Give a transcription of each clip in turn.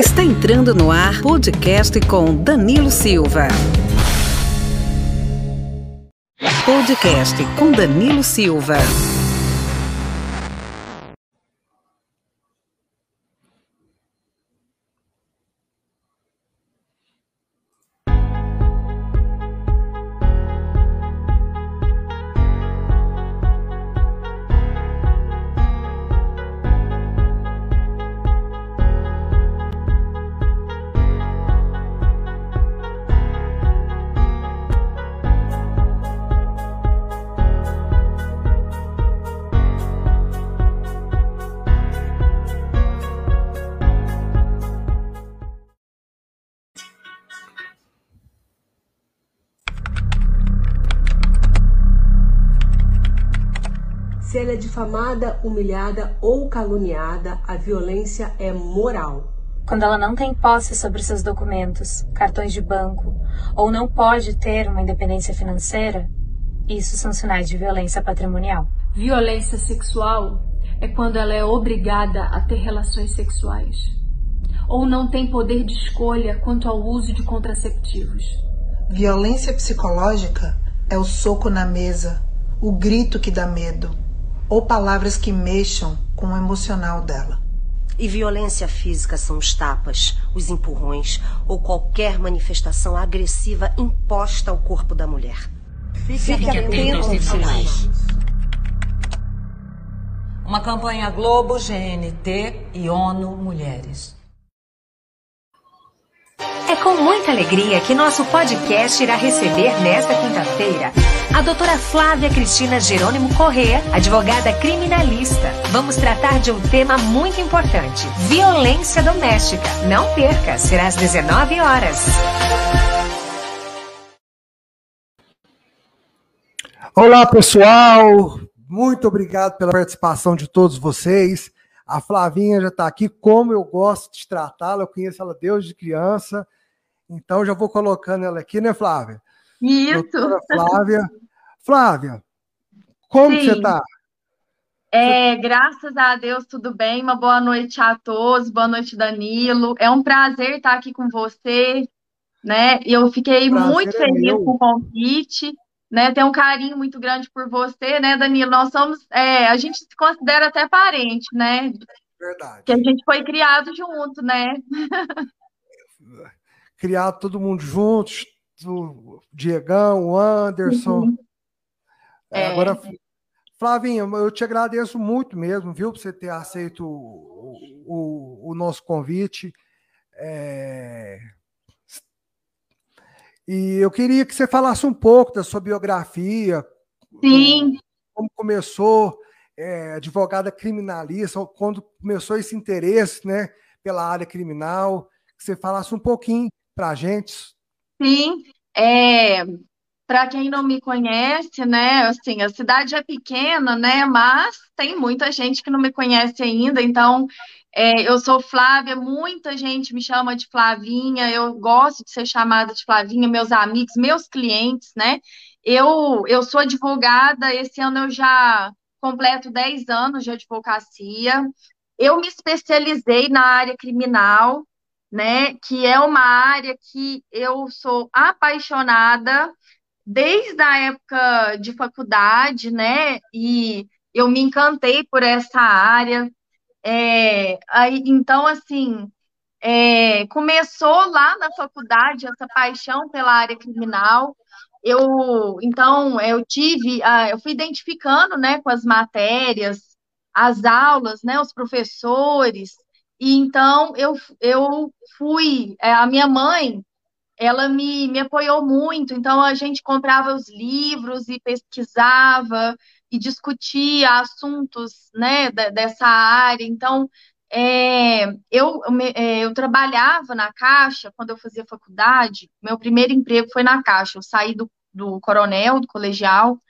Está entrando no ar podcast com Danilo Silva. Podcast com Danilo Silva. Difamada, humilhada ou caluniada, a violência é moral. Quando ela não tem posse sobre seus documentos, cartões de banco, ou não pode ter uma independência financeira, isso são sinais de violência patrimonial. Violência sexual é quando ela é obrigada a ter relações sexuais ou não tem poder de escolha quanto ao uso de contraceptivos. Violência psicológica é o soco na mesa, o grito que dá medo, ou palavras que mexam com o emocional dela. E violência física são os tapas, os empurrões ou qualquer manifestação agressiva imposta ao corpo da mulher. Fique, Fique atento aos sinais. Uma campanha Globo, GNT e ONU Mulheres. É com muita alegria que nosso podcast irá receber nesta quinta-feira a doutora Flávia Cristina Jerônimo Corrêa, advogada criminalista. Vamos tratar de um tema muito importante: violência doméstica. Não perca, será às 19 horas. Olá, pessoal. Muito obrigado pela participação de todos vocês. A Flavinha já está aqui, como eu gosto de tratá-la, eu conheço ela desde criança. Então já vou colocando ela aqui, né, Flávia? Isso. Doutora Flávia. Flávia, como Sim. você está? É, graças a Deus, tudo bem. Uma boa noite a todos, boa noite, Danilo. É um prazer estar aqui com você, né? Eu fiquei muito é feliz meu. com o convite, né? Tenho um carinho muito grande por você, né, Danilo? Nós somos, é, a gente se considera até parente, né? Verdade. Que a gente foi criado junto, né? criado todo mundo juntos, o Diegão, o Anderson. Uhum. É. Agora, Flavinha, eu te agradeço muito mesmo, viu, por você ter aceito o, o, o nosso convite. É... E eu queria que você falasse um pouco da sua biografia. Sim. Como começou, é, advogada criminalista, quando começou esse interesse né, pela área criminal, que você falasse um pouquinho para a gente. Sim, é, para quem não me conhece, né, assim, a cidade é pequena, né, mas tem muita gente que não me conhece ainda, então é, eu sou Flávia, muita gente me chama de Flavinha, eu gosto de ser chamada de Flavinha, meus amigos, meus clientes, né, eu, eu sou advogada, esse ano eu já completo 10 anos de advocacia, eu me especializei na área criminal, né? Que é uma área que eu sou apaixonada desde a época de faculdade, né? E eu me encantei por essa área. É, aí, então, assim, é, começou lá na faculdade essa paixão pela área criminal. Eu, então, eu tive, eu fui identificando, né, com as matérias, as aulas, né, os professores, e então eu, eu fui, é, a minha mãe, ela me, me apoiou muito, então a gente comprava os livros e pesquisava e discutia assuntos né, dessa área. Então, é, eu, é, eu trabalhava na Caixa quando eu fazia faculdade, meu primeiro emprego foi na Caixa. Eu saí do, do coronel, do colegial,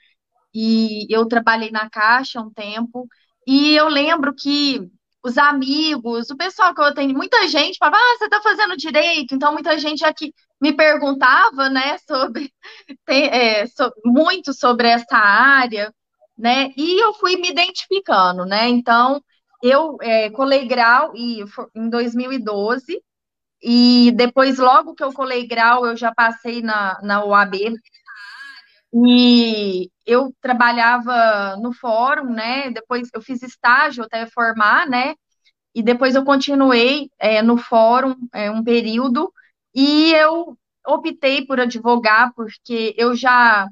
e eu trabalhei na Caixa um tempo. E eu lembro que os amigos, o pessoal que eu tenho, muita gente falava, ah, você está fazendo direito, então muita gente aqui me perguntava, né, sobre, é, so, muito sobre essa área, né, e eu fui me identificando, né, então eu é, colei grau e, em 2012, e depois, logo que eu colei grau, eu já passei na, na UAB. E eu trabalhava no fórum, né? Depois eu fiz estágio até formar, né? E depois eu continuei é, no fórum é, um período e eu optei por advogar porque eu já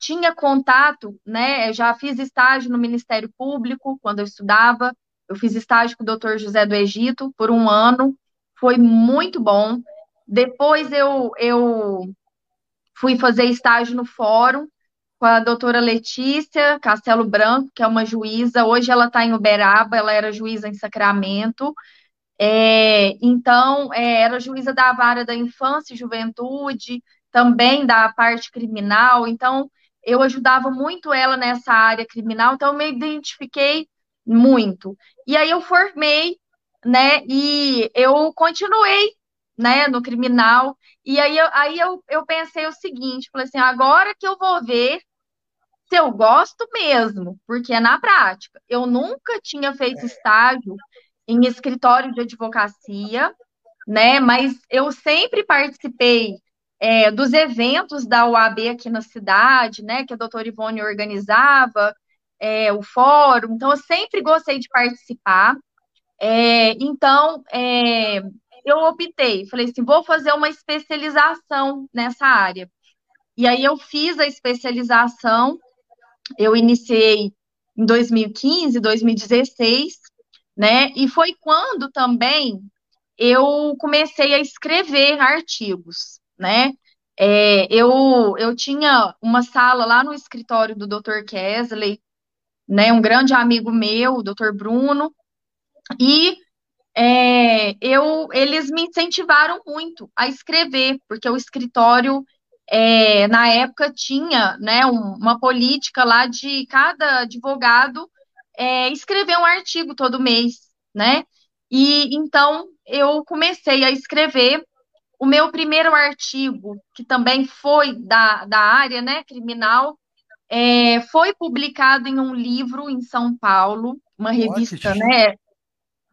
tinha contato, né? Eu já fiz estágio no Ministério Público quando eu estudava. Eu fiz estágio com o doutor José do Egito por um ano, foi muito bom. Depois eu, eu fui fazer estágio no fórum com a doutora Letícia Castelo Branco, que é uma juíza. Hoje ela está em Uberaba, ela era juíza em Sacramento. É, então, é, era juíza da vara da infância e juventude, também da parte criminal. Então, eu ajudava muito ela nessa área criminal, então eu me identifiquei muito. E aí eu formei, né? E eu continuei, né, no criminal. E aí, eu, aí eu, eu pensei o seguinte, falei assim, agora que eu vou ver se eu gosto mesmo, porque é na prática. Eu nunca tinha feito estágio em escritório de advocacia, né? Mas eu sempre participei é, dos eventos da UAB aqui na cidade, né? Que a doutora Ivone organizava, é, o fórum. Então, eu sempre gostei de participar. É, então, é, eu optei, falei assim, vou fazer uma especialização nessa área. E aí eu fiz a especialização eu iniciei em 2015, 2016, né? E foi quando também eu comecei a escrever artigos, né? É, eu, eu tinha uma sala lá no escritório do Dr. Kesley, né? Um grande amigo meu, o Dr. Bruno, e é, eu, eles me incentivaram muito a escrever, porque o escritório é, na época tinha né, um, uma política lá de cada advogado é, escrever um artigo todo mês, né? E então eu comecei a escrever o meu primeiro artigo, que também foi da, da área né, criminal, é, foi publicado em um livro em São Paulo, uma revista, né?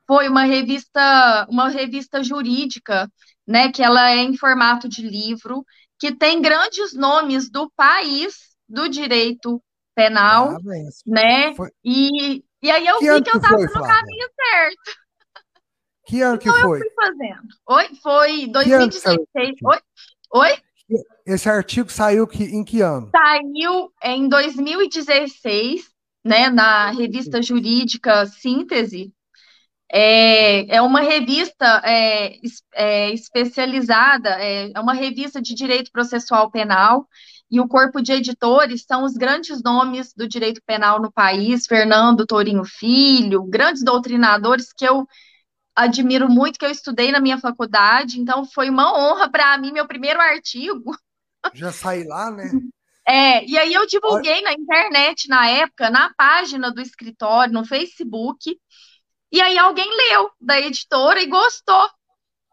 Foi uma revista, uma revista jurídica, né? Que ela é em formato de livro que tem grandes nomes do país do direito penal, ah, né? Foi... E, e aí eu que vi que eu estava no caminho certo. Que ano que então foi? Eu fui fazendo. Oi, foi 2016. Oi? Oi? Esse artigo saiu que, em que ano? Saiu em 2016, né, na revista jurídica Síntese, é, é uma revista é, é, especializada, é, é uma revista de direito processual penal, e o corpo de editores são os grandes nomes do direito penal no país, Fernando Torinho Filho, grandes doutrinadores que eu admiro muito, que eu estudei na minha faculdade, então foi uma honra para mim, meu primeiro artigo. Já saí lá, né? É, e aí eu divulguei na internet na época, na página do escritório, no Facebook, e aí alguém leu da editora e gostou,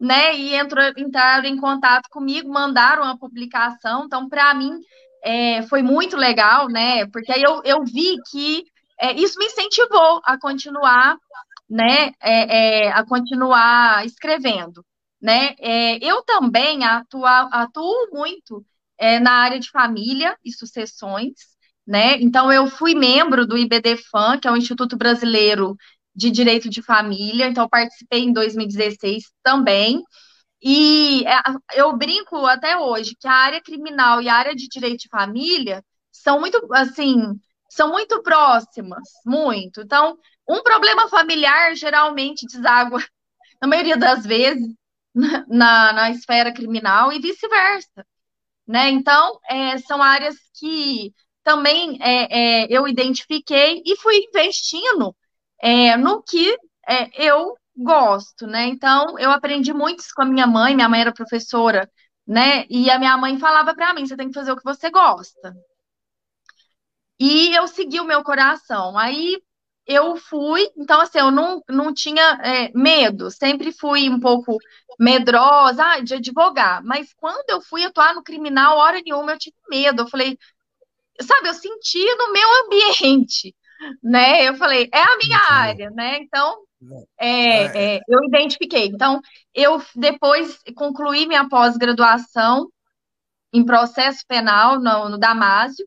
né? E entrou, entraram em contato comigo, mandaram a publicação. Então, para mim, é, foi muito legal, né? Porque aí eu, eu vi que é, isso me incentivou a continuar, né? É, é a continuar escrevendo, né? É, eu também atuo, atuo muito é, na área de família e sucessões, né? Então, eu fui membro do IBDFAM, que é o Instituto Brasileiro de Direito de Família, então participei em 2016 também. E é, eu brinco até hoje que a área criminal e a área de direito de família são muito, assim, são muito próximas, muito. Então, um problema familiar geralmente deságua, na maioria das vezes, na, na esfera criminal e vice-versa. Né? Então, é, são áreas que também é, é, eu identifiquei e fui investindo é, no que é, eu gosto, né? Então, eu aprendi muito isso com a minha mãe, minha mãe era professora, né? E a minha mãe falava para mim: você tem que fazer o que você gosta. E eu segui o meu coração. Aí eu fui, então, assim, eu não, não tinha é, medo, sempre fui um pouco medrosa de advogar, mas quando eu fui atuar no criminal, hora nenhuma eu tive medo. Eu falei, sabe, eu senti no meu ambiente né? Eu falei, é a minha área, né? Então, é, é, é, eu identifiquei. Então, eu depois concluí minha pós-graduação em processo penal no, no Damásio,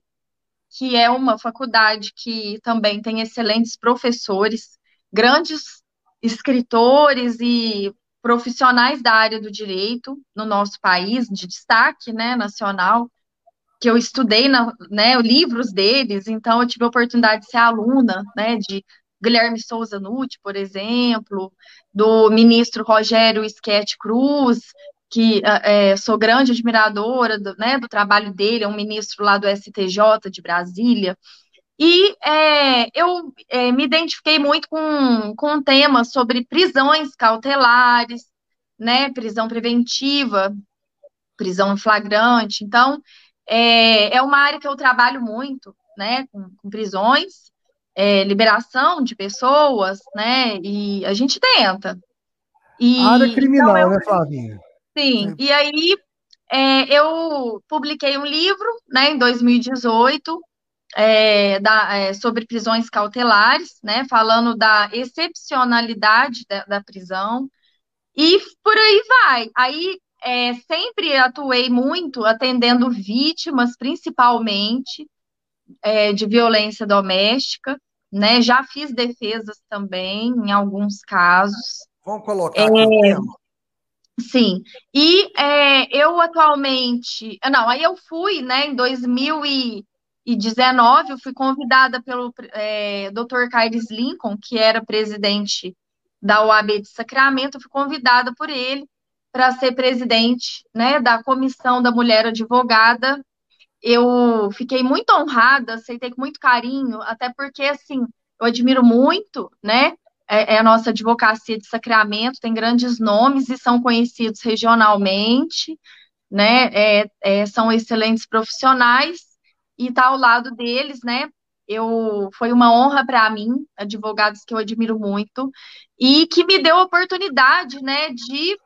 que é uma faculdade que também tem excelentes professores, grandes escritores e profissionais da área do direito no nosso país, de destaque né, nacional, que eu estudei na, né, livros deles, então eu tive a oportunidade de ser aluna né, de Guilherme Souza Nutti, por exemplo, do ministro Rogério Schett Cruz, que é, sou grande admiradora do, né, do trabalho dele, é um ministro lá do STJ de Brasília. E é, eu é, me identifiquei muito com, com um tema sobre prisões cautelares, né, prisão preventiva, prisão em flagrante. Então, é, é uma área que eu trabalho muito, né, com, com prisões, é, liberação de pessoas, né, e a gente tenta. E, área criminal, então eu, né, Flavinha? Sim, e aí é, eu publiquei um livro, né, em 2018, é, da, é, sobre prisões cautelares, né, falando da excepcionalidade da, da prisão, e por aí vai. Aí é, sempre atuei muito atendendo vítimas, principalmente, é, de violência doméstica, né, já fiz defesas também, em alguns casos. Vamos colocar aqui o é, tema. Sim, e é, eu atualmente, não, aí eu fui, né, em 2019, eu fui convidada pelo é, Dr. Carlos Lincoln, que era presidente da OAB de Sacramento, eu fui convidada por ele para ser presidente, né, da Comissão da Mulher Advogada. Eu fiquei muito honrada, aceitei com muito carinho, até porque, assim, eu admiro muito, né, é, é, a nossa advocacia de Sacramento, tem grandes nomes e são conhecidos regionalmente, né? É, é, são excelentes profissionais e tá ao lado deles, né? Eu foi uma honra para mim, advogados que eu admiro muito e que me deu a oportunidade, né, de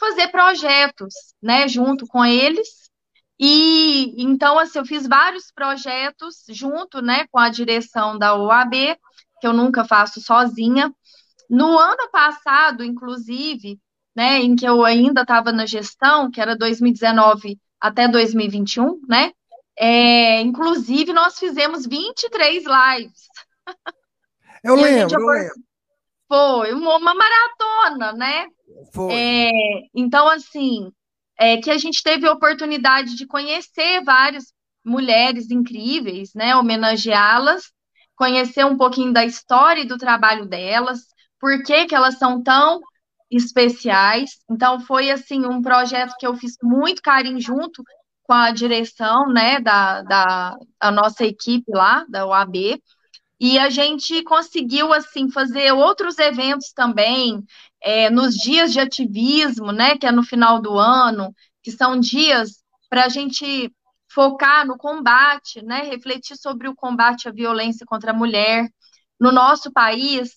fazer projetos, né, junto com eles. E então assim, eu fiz vários projetos junto, né, com a direção da OAB, que eu nunca faço sozinha. No ano passado, inclusive, né, em que eu ainda estava na gestão, que era 2019 até 2021, né? É, inclusive, nós fizemos 23 lives. Eu lembro, eu lembro. Foi uma maratona, né? Foi. É, então, assim, é que a gente teve a oportunidade de conhecer várias mulheres incríveis, né? Homenageá-las, conhecer um pouquinho da história e do trabalho delas, por que, que elas são tão especiais. Então, foi assim um projeto que eu fiz muito carinho junto com a direção né, da, da a nossa equipe lá, da UAB. E a gente conseguiu assim fazer outros eventos também é, nos dias de ativismo, né, que é no final do ano, que são dias para a gente focar no combate, né, refletir sobre o combate à violência contra a mulher. No nosso país,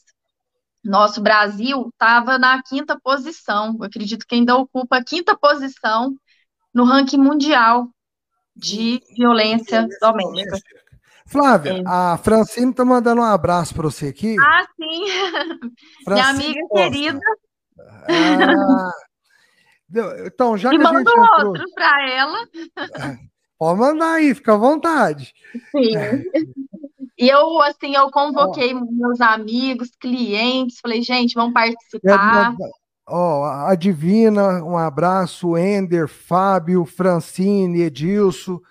nosso Brasil estava na quinta posição. Eu acredito que ainda ocupa a quinta posição no ranking mundial de violência doméstica. Flávia, é. a Francine está mandando um abraço para você aqui. Ah, sim. Minha amiga Costa. querida. Ah, então, já e que a gente entrou... outro para ela. Pode mandar aí, fica à vontade. Sim. É. E eu, assim, eu convoquei oh. meus amigos, clientes, falei, gente, vamos participar. Ó, oh, a Divina, um abraço, Ender, Fábio, Francine, Edilson.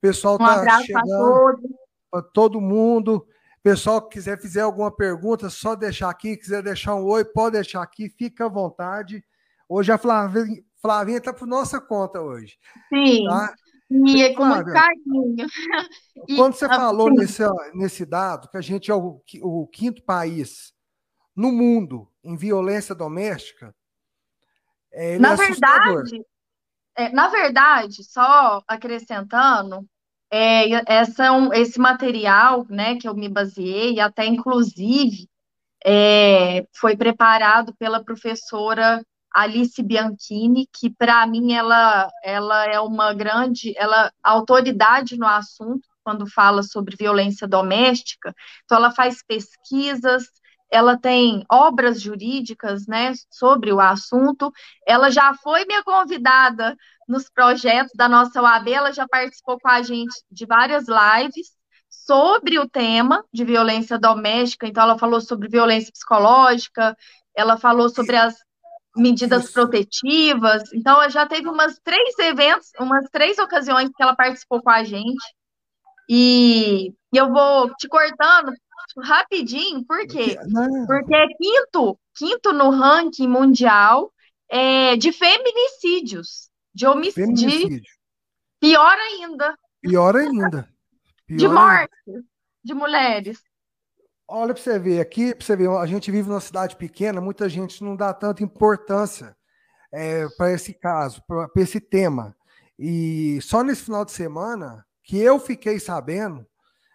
Pessoal um tá chegando. Para todo mundo. Pessoal que quiser fizer alguma pergunta, só deixar aqui. Quiser deixar um oi, pode deixar aqui, fica à vontade. Hoje a Flavinha, Flavinha está por nossa conta hoje. Sim. Tá? E é com muito carinho. Quando você falou nesse, nesse dado, que a gente é o, o quinto país no mundo em violência doméstica, é, na é verdade, é, na verdade, só acrescentando, é, essa, esse material né, que eu me baseei, até inclusive, é, foi preparado pela professora Alice Bianchini, que para mim ela, ela é uma grande, ela autoridade no assunto quando fala sobre violência doméstica. Então ela faz pesquisas, ela tem obras jurídicas, né, sobre o assunto. Ela já foi minha convidada nos projetos da nossa OAB, ela já participou com a gente de várias lives sobre o tema de violência doméstica. Então, ela falou sobre violência psicológica, ela falou sobre as medidas protetivas. Então, já teve umas três eventos, umas três ocasiões que ela participou com a gente. E, e eu vou te cortando rapidinho, por quê? Porque é quinto, quinto no ranking mundial é, de feminicídios, de homicídio. Pior ainda. Pior ainda. Pior de morte ainda. de mulheres. Olha para você ver, aqui, para você ver, a gente vive numa cidade pequena, muita gente não dá tanta importância é, para esse caso, para esse tema. E só nesse final de semana que eu fiquei sabendo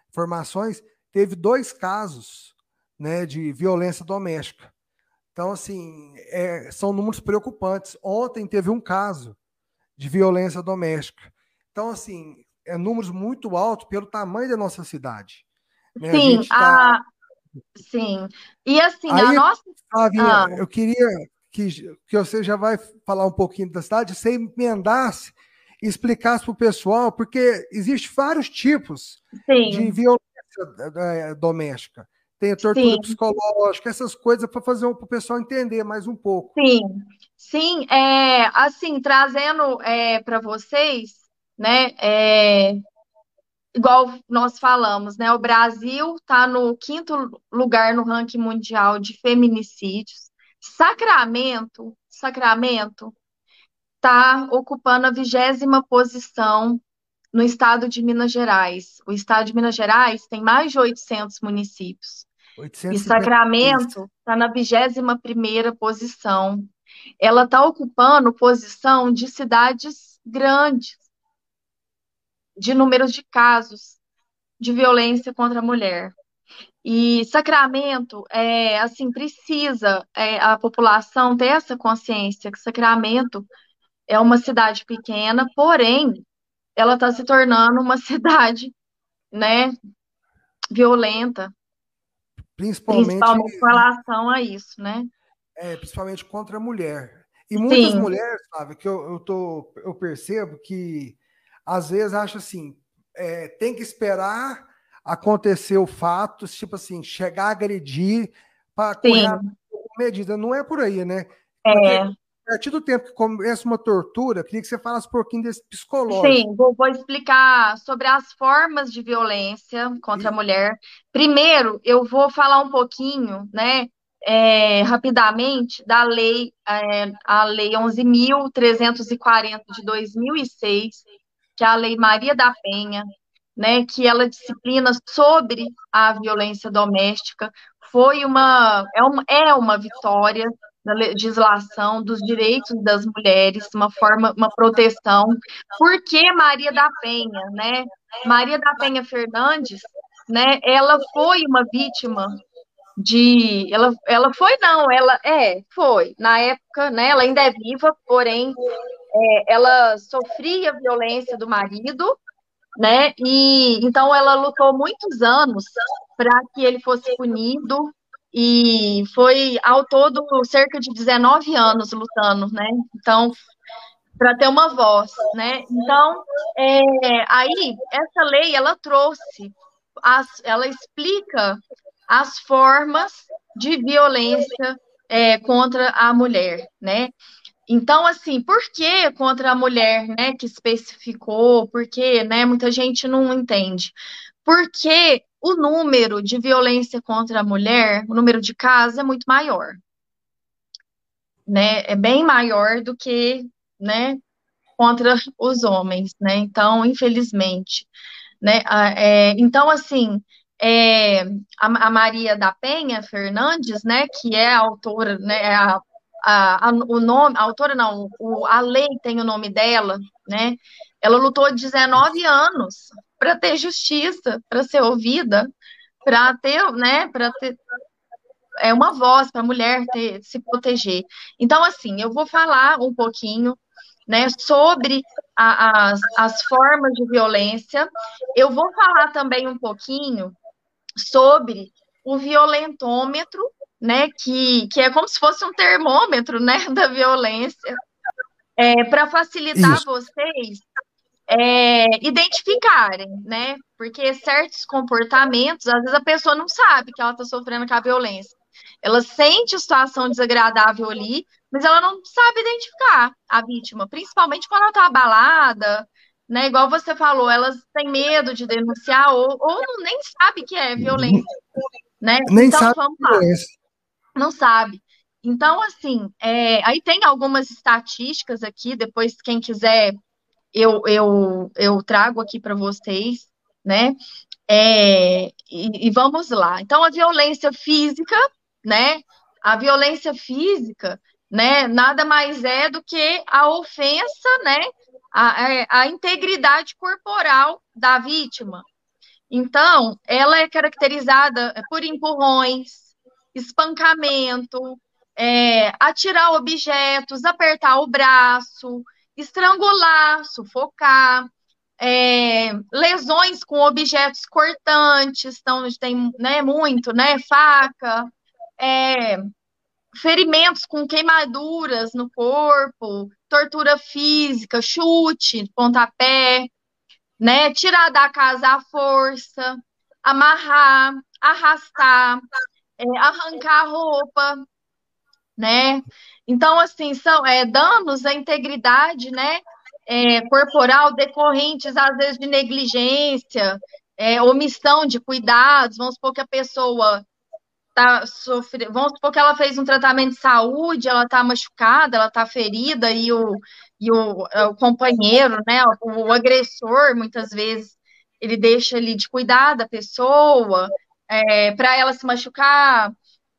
informações, teve dois casos né, de violência doméstica. Então, assim, é, são números preocupantes. Ontem teve um caso de violência doméstica. Então, assim, é números muito altos pelo tamanho da nossa cidade. Né? Sim, a, tá... Sim. E assim, Aí, a nossa. Flávia, ah. eu queria que, que você já vai falar um pouquinho da cidade, você emendasse e explicasse para o pessoal, porque existe vários tipos Sim. de violência é, doméstica. Tem a tortura Sim. psicológica, essas coisas para fazer para o pessoal entender mais um pouco. Sim, sim, é, assim, trazendo é, para vocês, né, é, igual nós falamos, né? O Brasil está no quinto lugar no ranking mundial de feminicídios. Sacramento, Sacramento está ocupando a vigésima posição no estado de Minas Gerais. O estado de Minas Gerais tem mais de 800 municípios. 800 e Sacramento está na vigésima primeira posição. Ela está ocupando posição de cidades grandes, de números de casos de violência contra a mulher. E Sacramento, é, assim, precisa é, a população ter essa consciência que Sacramento é uma cidade pequena, porém, ela está se tornando uma cidade, né, violenta. Principalmente, principalmente com relação a isso, né? É, principalmente contra a mulher. E muitas Sim. mulheres, sabe, que eu, eu, tô, eu percebo que às vezes acha assim, é, tem que esperar acontecer o fato, tipo assim, chegar a agredir para correr medida. Não é por aí, né? Porque é. a partir do tempo que começa uma tortura, queria que você falasse um pouquinho desse psicológico. Sim, vou, vou explicar sobre as formas de violência contra a mulher. Primeiro, eu vou falar um pouquinho, né, é, rapidamente, da lei, é, a lei 11.340 de 2006, que é a Lei Maria da Penha, né, que ela disciplina sobre a violência doméstica, foi uma é uma, é uma vitória da legislação dos direitos das mulheres, uma forma, uma proteção. Por que Maria da Penha, né? Maria da Penha Fernandes, né? Ela foi uma vítima de, ela, ela foi não, ela é, foi na época, né? Ela ainda é viva, porém é, ela sofria violência do marido, né? E então ela lutou muitos anos para que ele fosse punido e foi ao todo cerca de 19 anos lutando, né? Então para ter uma voz, né? Então é, aí essa lei ela trouxe, as, ela explica as formas de violência é, contra a mulher, né? Então, assim, por que contra a mulher, né, que especificou? Porque, né, muita gente não entende. Porque o número de violência contra a mulher, o número de casos é muito maior. Né? É bem maior do que, né, contra os homens, né? Então, infelizmente, né? É, então, assim, é, a, a, Maria da Penha Fernandes, né, que é a autora, né, é a a, o nome, a autora não, o, a lei tem o nome dela, né? Ela lutou 19 anos para ter justiça, para ser ouvida, para ter, né, para ter é uma voz para a mulher ter, se proteger. Então, assim, eu vou falar um pouquinho né, sobre a, as formas de violência. Eu vou falar também um pouquinho sobre o violentômetro né, que, que é como se fosse um termômetro, né, da violência, é, para facilitar Isso. vocês é, identificarem, né, porque certos comportamentos, às vezes a pessoa não sabe que ela está sofrendo com a violência. Ela sente a situação desagradável ali, mas ela não sabe identificar a vítima, principalmente quando ela está abalada, né? Igual você falou, elas têm medo de denunciar ou, ou não, nem sabe que é violência, né? Nem então, sabe vamos lá. Não sabe. Então, assim, é, aí tem algumas estatísticas aqui, depois quem quiser eu, eu, eu trago aqui para vocês, né? É, e, e vamos lá. Então, a violência física, né? A violência física, né? Nada mais é do que a ofensa, né? A, é, a integridade corporal da vítima. Então, ela é caracterizada por empurrões, espancamento, é, atirar objetos, apertar o braço, estrangular, sufocar, é, lesões com objetos cortantes, então tem né, muito, né? Faca, é, ferimentos com queimaduras no corpo, tortura física, chute, pontapé, né? Tirar da casa à força, amarrar, arrastar, é, arrancar a roupa, né? Então, assim, são é, danos à integridade, né? É, corporal decorrentes, às vezes, de negligência, é, omissão de cuidados, vamos supor que a pessoa tá sofrendo, vamos supor que ela fez um tratamento de saúde, ela está machucada, ela está ferida, e o, e o, é, o companheiro, né, o, o, agressor, muitas vezes, ele deixa ali de cuidar da pessoa, é, para ela se machucar,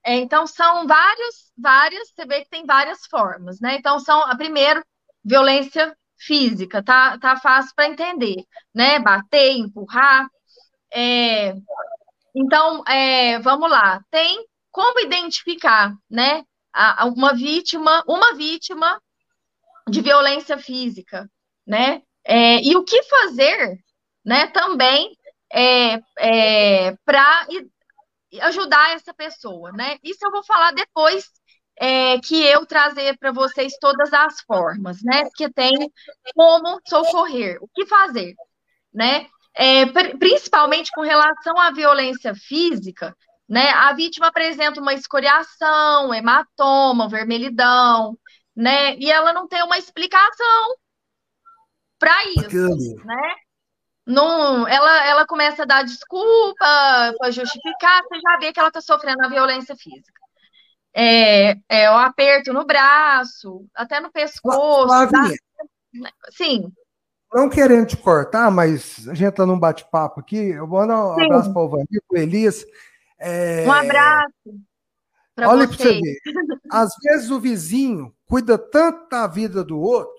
é, então, são vários, várias, você vê que tem várias formas, né? Então, são, a primeira, violência física, tá, tá fácil para entender, né? Bater, empurrar. É, então, é, vamos lá. Tem como identificar, né? Uma vítima, uma vítima de violência física, né? É, e o que fazer, né? Também é, é, para ajudar essa pessoa, né? Isso eu vou falar depois é, que eu trazer para vocês todas as formas, né? Que tem como socorrer, o que fazer, né? É, principalmente com relação à violência física, né? A vítima apresenta uma escoriação, hematoma, vermelhidão, né? E ela não tem uma explicação para isso, né? não, ela, ela começa a dar desculpa para justificar, você já vê que ela está sofrendo a violência física. É, é, o aperto no braço, até no pescoço. Flavinha, tá? Sim. Não querendo te cortar, mas a gente está num bate-papo aqui. Eu vou mandar um Sim. abraço para o Vanir, para o Elias. É... Um abraço. Olha para você ver. Às vezes o vizinho cuida tanto da vida do outro,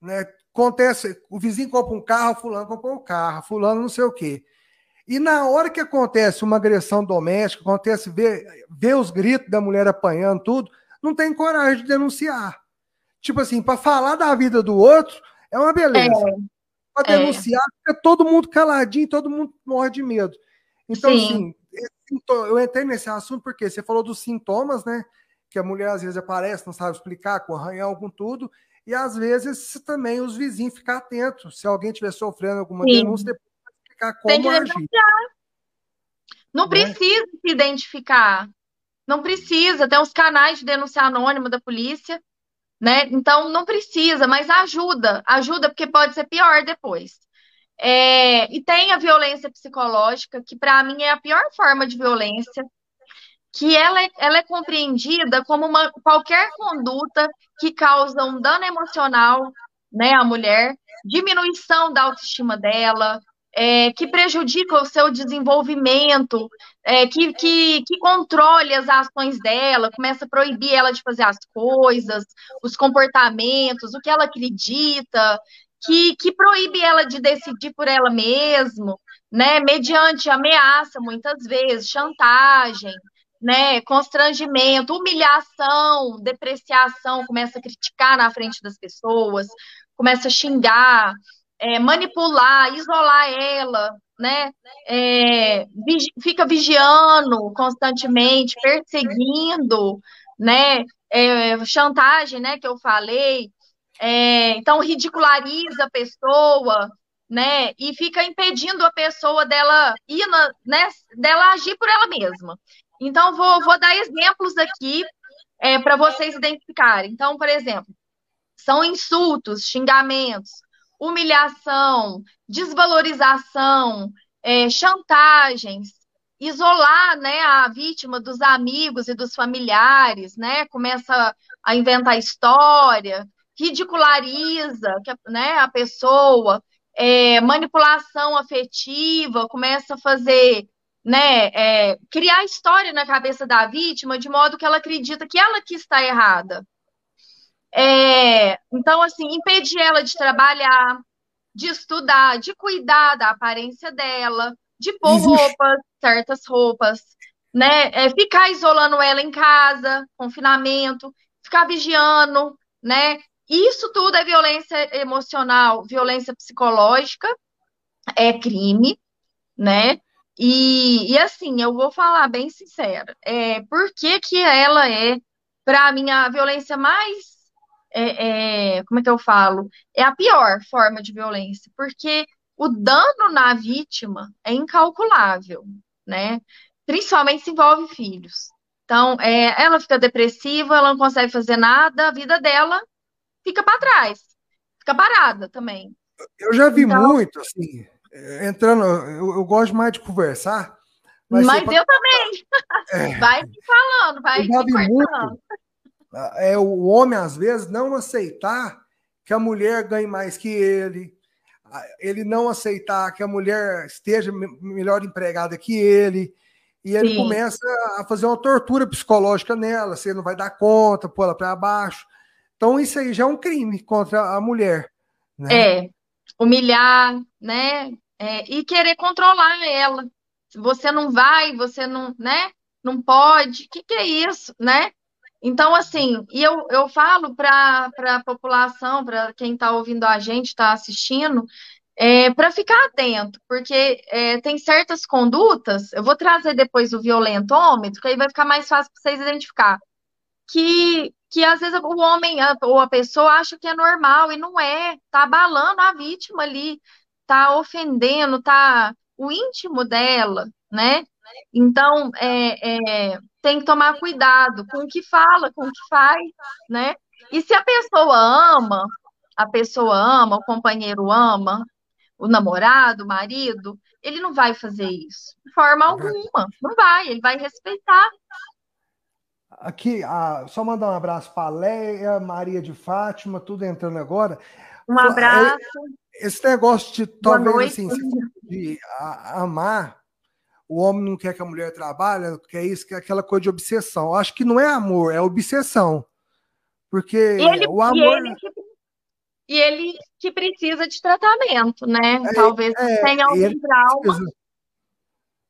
né? Acontece, o vizinho compra um carro, fulano compra um carro, fulano não sei o quê. E na hora que acontece uma agressão doméstica, acontece ver, ver os gritos da mulher apanhando tudo, não tem coragem de denunciar. Tipo assim, para falar da vida do outro é uma beleza. É. Para é. denunciar, é. fica todo mundo caladinho, todo mundo morre de medo. Então, Sim. assim, eu entrei nesse assunto porque você falou dos sintomas, né? Que a mulher às vezes aparece, não sabe explicar, com arranhão, com tudo. E às vezes também os vizinhos ficar atentos. Se alguém estiver sofrendo alguma Sim. denúncia, depois explicar como Tem que agir. Não né? precisa se identificar. Não precisa. Tem os canais de denúncia anônima da polícia, né? Então não precisa, mas ajuda. Ajuda porque pode ser pior depois. É, e tem a violência psicológica, que para mim é a pior forma de violência, que ela é, ela é compreendida como uma, qualquer conduta que causa um dano emocional né, à mulher, diminuição da autoestima dela, é, que prejudica o seu desenvolvimento, é, que, que, que controle as ações dela, começa a proibir ela de fazer as coisas, os comportamentos, o que ela acredita, que, que proíbe ela de decidir por ela mesma, né, mediante ameaça, muitas vezes, chantagem, né, constrangimento, humilhação, depreciação, começa a criticar na frente das pessoas, começa a xingar, é, manipular, isolar ela, né, é, vigi fica vigiando constantemente, perseguindo, né, é, chantagem, né, que eu falei, é, então ridiculariza a pessoa, né, e fica impedindo a pessoa dela ir, na, né, dela agir por ela mesma. Então, vou, vou dar exemplos aqui é, para vocês identificarem. Então, por exemplo, são insultos, xingamentos, humilhação, desvalorização, é, chantagens, isolar né, a vítima dos amigos e dos familiares, né? Começa a inventar história, ridiculariza né, a pessoa, é, manipulação afetiva, começa a fazer, né, é, criar história na cabeça da vítima de modo que ela acredita que ela que está errada. É, então, assim, impedir ela de trabalhar, de estudar, de cuidar da aparência dela, de pôr roupas, certas roupas, né? É, ficar isolando ela em casa, confinamento, ficar vigiando, né? Isso tudo é violência emocional, violência psicológica, é crime, né? E, e assim, eu vou falar bem sincera, é, por que, que ela é, para mim, a violência mais, é, é, como é que eu falo? É a pior forma de violência, porque o dano na vítima é incalculável, né? Principalmente se envolve filhos. Então, é, ela fica depressiva, ela não consegue fazer nada, a vida dela fica para trás, fica parada também. Eu já vi então, muito, assim, entrando, eu, eu, gosto mais de conversar. Mas, mas eu também. É, vai falando, vai eu vi muito, é o homem, às vezes, não aceitar que a mulher ganhe mais que ele, ele não aceitar que a mulher esteja melhor empregada que ele, e ele Sim. começa a fazer uma tortura psicológica nela, você não vai dar conta, pôr ela para baixo. Então, isso aí já é um crime contra a mulher. Né? É, humilhar, né? É, e querer controlar ela. Você não vai, você não, né? Não pode. O que, que é isso, né? Então, assim, e eu, eu falo para a população, para quem está ouvindo a gente, está assistindo, é, para ficar atento, porque é, tem certas condutas, eu vou trazer depois o violentômetro, que aí vai ficar mais fácil para vocês identificar, que, que às vezes o homem ou a pessoa acha que é normal e não é, tá abalando a vítima ali, tá ofendendo, tá o íntimo dela, né? Então, é, é, tem que tomar cuidado com o que fala, com o que faz, né? E se a pessoa ama, a pessoa ama, o companheiro ama, o namorado, o marido, ele não vai fazer isso, de forma alguma, não vai, ele vai respeitar. Aqui, ah, só mandar um abraço para a Leia, Maria de Fátima, tudo entrando agora. Um abraço. Esse negócio de talvez assim, de amar, o homem não quer que a mulher trabalhe, quer isso, quer aquela coisa de obsessão. Eu acho que não é amor, é obsessão. Porque ele, o amor. E ele, que, e ele que precisa de tratamento, né? É, Talvez é, tenha algum ele trauma. Precisa,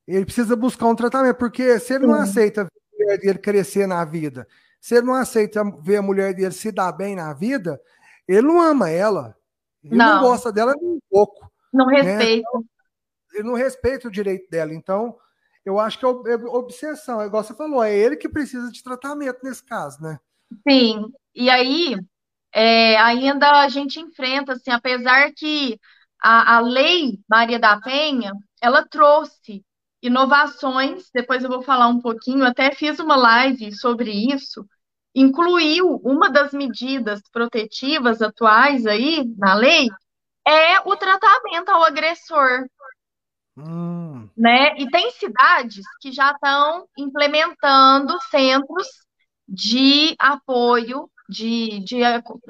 ele precisa buscar um tratamento, porque se ele não aceita ver a mulher dele crescer na vida, se ele não aceita ver a mulher dele se dar bem na vida, ele não ama ela. Ele não, não gosta dela nem um pouco. Não né? respeita. Né? Ele não respeita o direito dela. Então, eu acho que é, é obsessão, é igual você falou, é ele que precisa de tratamento nesse caso, né? Sim, e aí é, ainda a gente enfrenta, assim, apesar que a, a lei Maria da Penha, ela trouxe inovações, depois eu vou falar um pouquinho, até fiz uma live sobre isso, incluiu uma das medidas protetivas atuais aí na lei, é o tratamento ao agressor. Hum. Né? E tem cidades que já estão implementando centros de apoio, de, de,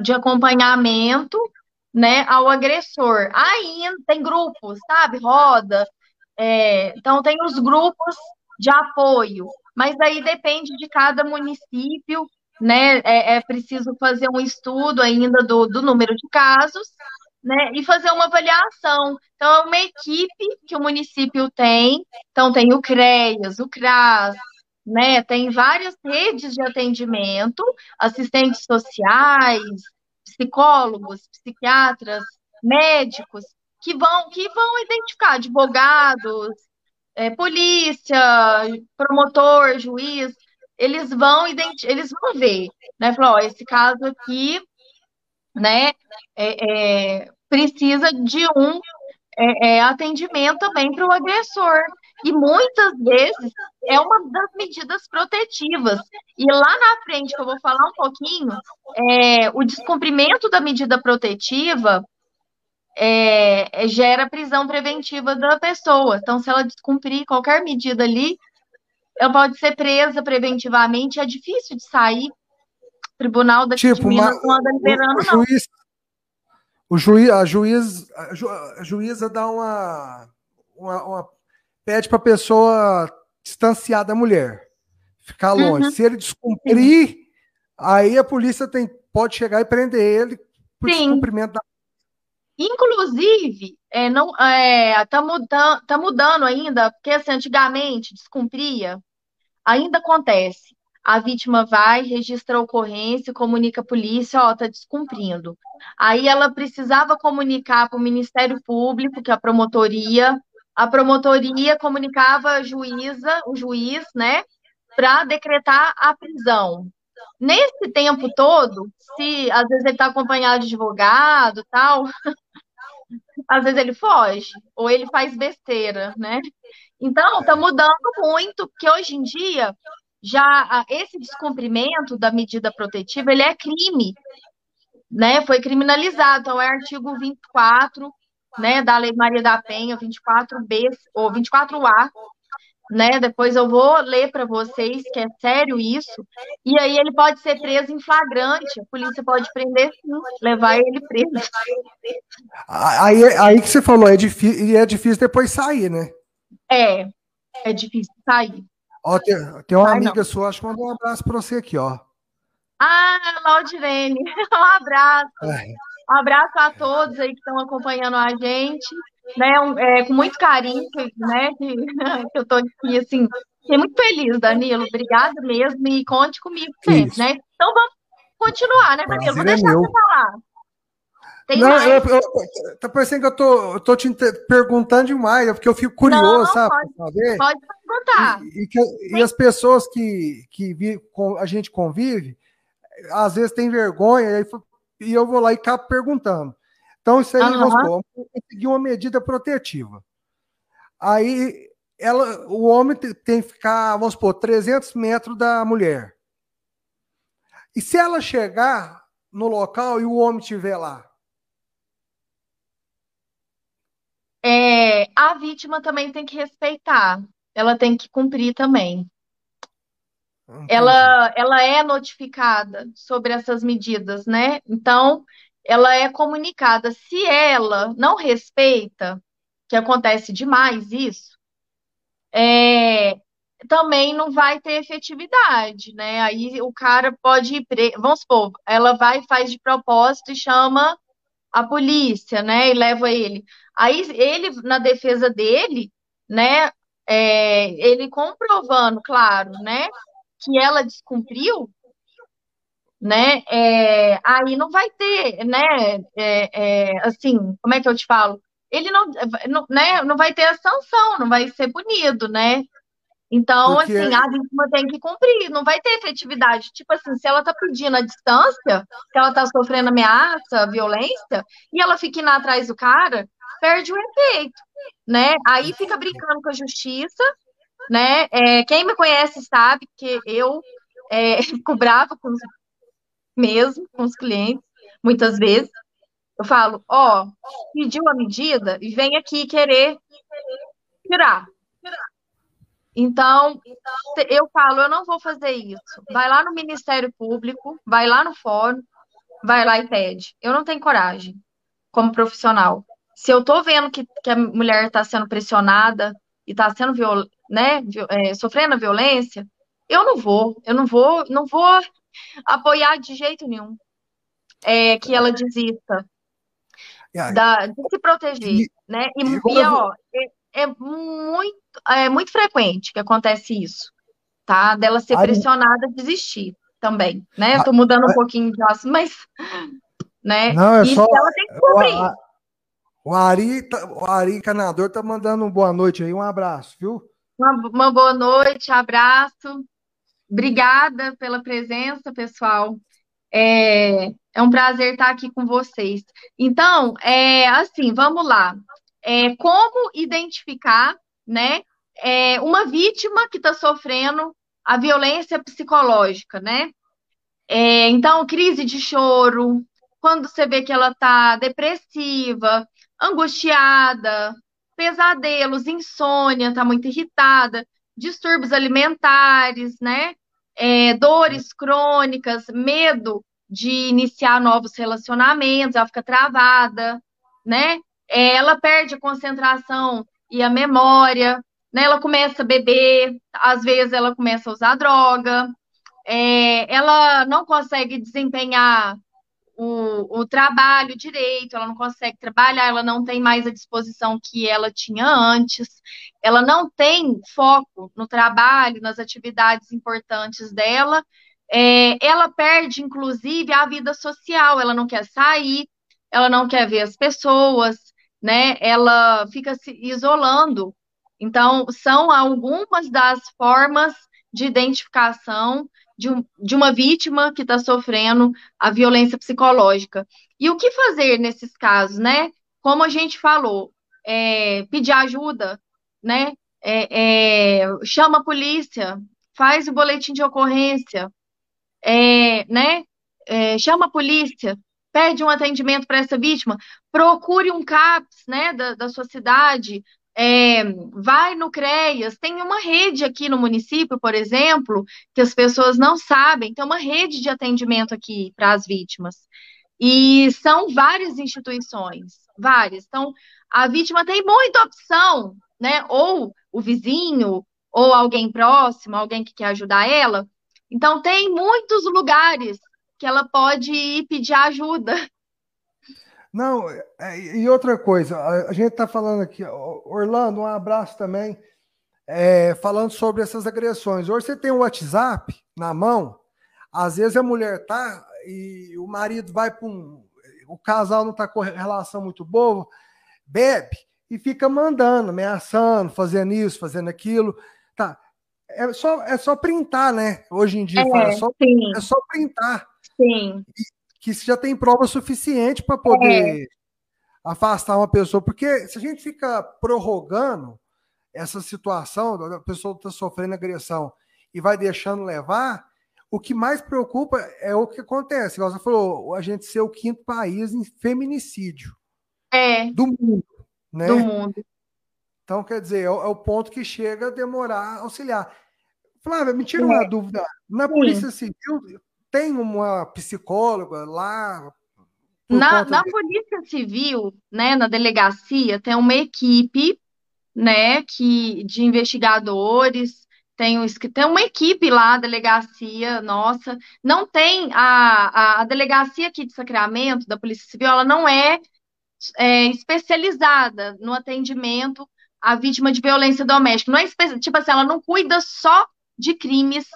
de acompanhamento né, ao agressor. Ainda tem grupos, sabe? Roda. É, então, tem os grupos de apoio, mas aí depende de cada município, né? É, é preciso fazer um estudo ainda do, do número de casos né, e fazer uma avaliação. Então, é uma equipe que o município tem, então tem o CREAS, o CRAS, né, tem várias redes de atendimento, assistentes sociais, psicólogos, psiquiatras, médicos, que vão, que vão identificar advogados, é, polícia, promotor, juiz, eles vão eles vão ver, né? Falar, ó, esse caso aqui, né, é, é, precisa de um é, é atendimento também para o agressor. E muitas vezes é uma das medidas protetivas. E lá na frente, que eu vou falar um pouquinho, é, o descumprimento da medida protetiva é, gera prisão preventiva da pessoa. Então, se ela descumprir qualquer medida ali, ela pode ser presa preventivamente. É difícil de sair. O tribunal da tipo, Minas não anda liberando, o, o juiz. O juiz, a, juiz, a, ju, a juíza dá uma, uma, uma pede para a pessoa distanciar da mulher, ficar longe. Uhum. Se ele descumprir, aí a polícia tem, pode chegar e prender ele por Sim. descumprimento da. Inclusive, é, não, é, tá, mudando, tá mudando ainda, porque assim, antigamente descumpria, ainda acontece. A vítima vai, registra a ocorrência, comunica a polícia, ó, tá descumprindo. Aí ela precisava comunicar para o Ministério Público, que é a promotoria, a promotoria comunicava a juíza, o juiz, né, para decretar a prisão. Nesse tempo todo, se às vezes ele está acompanhado de advogado, tal, às vezes ele foge ou ele faz besteira, né? Então, está mudando muito, porque hoje em dia já esse descumprimento da medida protetiva ele é crime, né? Foi criminalizado, então é artigo 24 né, da Lei Maria da Penha 24B ou 24A, né? Depois eu vou ler para vocês que é sério isso. E aí ele pode ser preso em flagrante. A polícia pode prender sim, levar ele preso. Aí, aí que você falou, é difícil, e é difícil depois sair, né? É, é difícil sair. Ó, tem, tem uma amiga não. sua, acho que mandou um abraço para você aqui, ó. Ah, Laudirene, um abraço. É. Um abraço a todos aí que estão acompanhando a gente, né? Um, é, com muito carinho, né? Que, eu estou aqui, assim, fiquei muito feliz, Danilo. Obrigada mesmo e conte comigo sempre, né? Então vamos continuar, né, Danilo? Vou é deixar é você falar. Tem não, mais? eu, eu, tá parecendo que eu tô, eu tô te perguntando demais, é porque eu fico curioso, não, sabe? Pode, pode perguntar. E, e, que, e, as pessoas que, que vi, com, a gente convive, às vezes tem vergonha, e aí e eu vou lá e acabo perguntando. Então, isso aí, uhum. vamos supor, conseguir uma medida protetiva. Aí, ela, o homem tem que ficar, vamos supor, 300 metros da mulher. E se ela chegar no local e o homem estiver lá? É, a vítima também tem que respeitar. Ela tem que cumprir também ela, ela é notificada sobre essas medidas, né? Então, ela é comunicada. Se ela não respeita, que acontece demais isso, é, também não vai ter efetividade, né? Aí o cara pode ir preso. Vamos supor, ela vai faz de propósito e chama a polícia, né? E leva ele. Aí ele, na defesa dele, né? É, ele comprovando, claro, né? que ela descumpriu, né? É, aí não vai ter, né? É, é, assim, como é que eu te falo? Ele não, não, né, não vai ter a sanção, não vai ser punido, né? Então, Porque... assim, a vítima tem que cumprir, não vai ter efetividade. Tipo assim, se ela tá pedindo a distância, se ela tá sofrendo ameaça, violência, e ela fica indo atrás do cara, perde o efeito, né? Aí fica brincando com a justiça, né? É, quem me conhece sabe que eu é, fico brava com os, mesmo com os clientes, muitas vezes. Eu falo, ó, pediu a medida e vem aqui querer tirar. Então, eu falo, eu não vou fazer isso. Vai lá no Ministério Público, vai lá no fórum, vai lá e pede. Eu não tenho coragem, como profissional. Se eu tô vendo que, que a mulher está sendo pressionada e está sendo viol, né, é, sofrendo violência, eu não vou, eu não vou, não vou apoiar de jeito nenhum é, que ela desista da, de se proteger, e, né? E, e, e ó, é, é, muito, é muito frequente que acontece isso, tá? Dela ser pressionada a desistir também, né? Eu tô mudando um pouquinho de assunto, mas, né? Não, é só, ela tem que cumprir. O Ari, tá, o Ari Canador tá mandando uma boa noite aí, um abraço, viu? Uma, uma boa noite, abraço. Obrigada pela presença, pessoal. É, é um prazer estar aqui com vocês. Então, é assim, vamos lá. É, como identificar, né, é, uma vítima que está sofrendo a violência psicológica, né? É, então, crise de choro, quando você vê que ela está depressiva, angustiada, pesadelos, insônia, está muito irritada, distúrbios alimentares, né? É, dores crônicas, medo de iniciar novos relacionamentos, ela fica travada, né? É, ela perde a concentração e a memória, né? Ela começa a beber, às vezes ela começa a usar droga, é, ela não consegue desempenhar o, o trabalho direito, ela não consegue trabalhar, ela não tem mais a disposição que ela tinha antes, ela não tem foco no trabalho, nas atividades importantes dela, é, ela perde, inclusive, a vida social, ela não quer sair, ela não quer ver as pessoas, né? Ela fica se isolando. Então, são algumas das formas de identificação de, um, de uma vítima que está sofrendo a violência psicológica. E o que fazer nesses casos, né? Como a gente falou, é, pedir ajuda, né? É, é, chama a polícia, faz o boletim de ocorrência, é, né? É, chama a polícia, pede um atendimento para essa vítima, procure um CAPS, né, da, da sua cidade, é, vai no CREAS, tem uma rede aqui no município, por exemplo, que as pessoas não sabem, tem uma rede de atendimento aqui para as vítimas. E são várias instituições, várias. Então, a vítima tem muita opção, né? Ou o vizinho, ou alguém próximo, alguém que quer ajudar ela. Então, tem muitos lugares que ela pode ir pedir ajuda. Não, é, e outra coisa, a, gente está falando aqui, Orlando, um abraço também, é, falando sobre essas agressões. Hoje você tem o um WhatsApp na mão, às vezes a mulher tá e o marido vai para um. O casal não está com relação muito boa, bebe e fica mandando, ameaçando, fazendo isso, fazendo aquilo. Tá. É só, é só printar, né? Hoje em dia, é, fala, é só, é só printar. Sim. Que já tem prova suficiente para poder é. afastar uma pessoa. Porque se a gente fica prorrogando essa situação, a pessoa está sofrendo agressão e vai deixando levar, o que mais preocupa é o que acontece. Você falou, a gente ser o quinto país em feminicídio é. do mundo. Né? Do mundo. Então, quer dizer, é o, é o ponto que chega a demorar a auxiliar. Flávia, me tira uma é. dúvida. Na Sim. Polícia Civil, tem uma psicóloga lá? Na, na de... Polícia Civil, né, na delegacia, tem uma equipe, né, que, de investigadores, tem, um, tem uma equipe lá, a delegacia, nossa, não tem, a, a, a delegacia aqui de Sacramento, da Polícia Civil, ela não é, é especializada no atendimento à vítima de violência doméstica, não é, tipo assim, ela não cuida só de crimes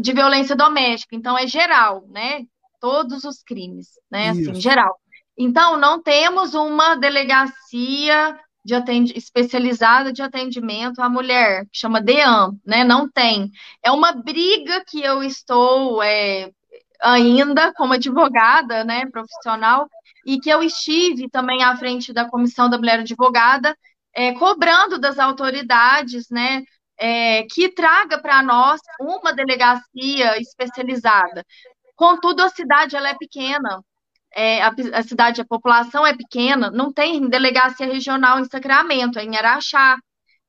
de violência doméstica. Então, é geral, né? Todos os crimes, né? Assim, Isso. Assim, geral. Então, não temos uma delegacia de atend... especializada de atendimento à mulher, que chama DEAM, né? Não tem. É uma briga que eu estou é, ainda como advogada, né, profissional, e que eu estive também à frente da Comissão da Mulher Advogada, é, cobrando das autoridades, né, é, que traga para nós uma delegacia especializada. Contudo, a cidade ela é pequena, é, a, a, cidade, a população é pequena, não tem delegacia regional em Sacramento, é em Araxá.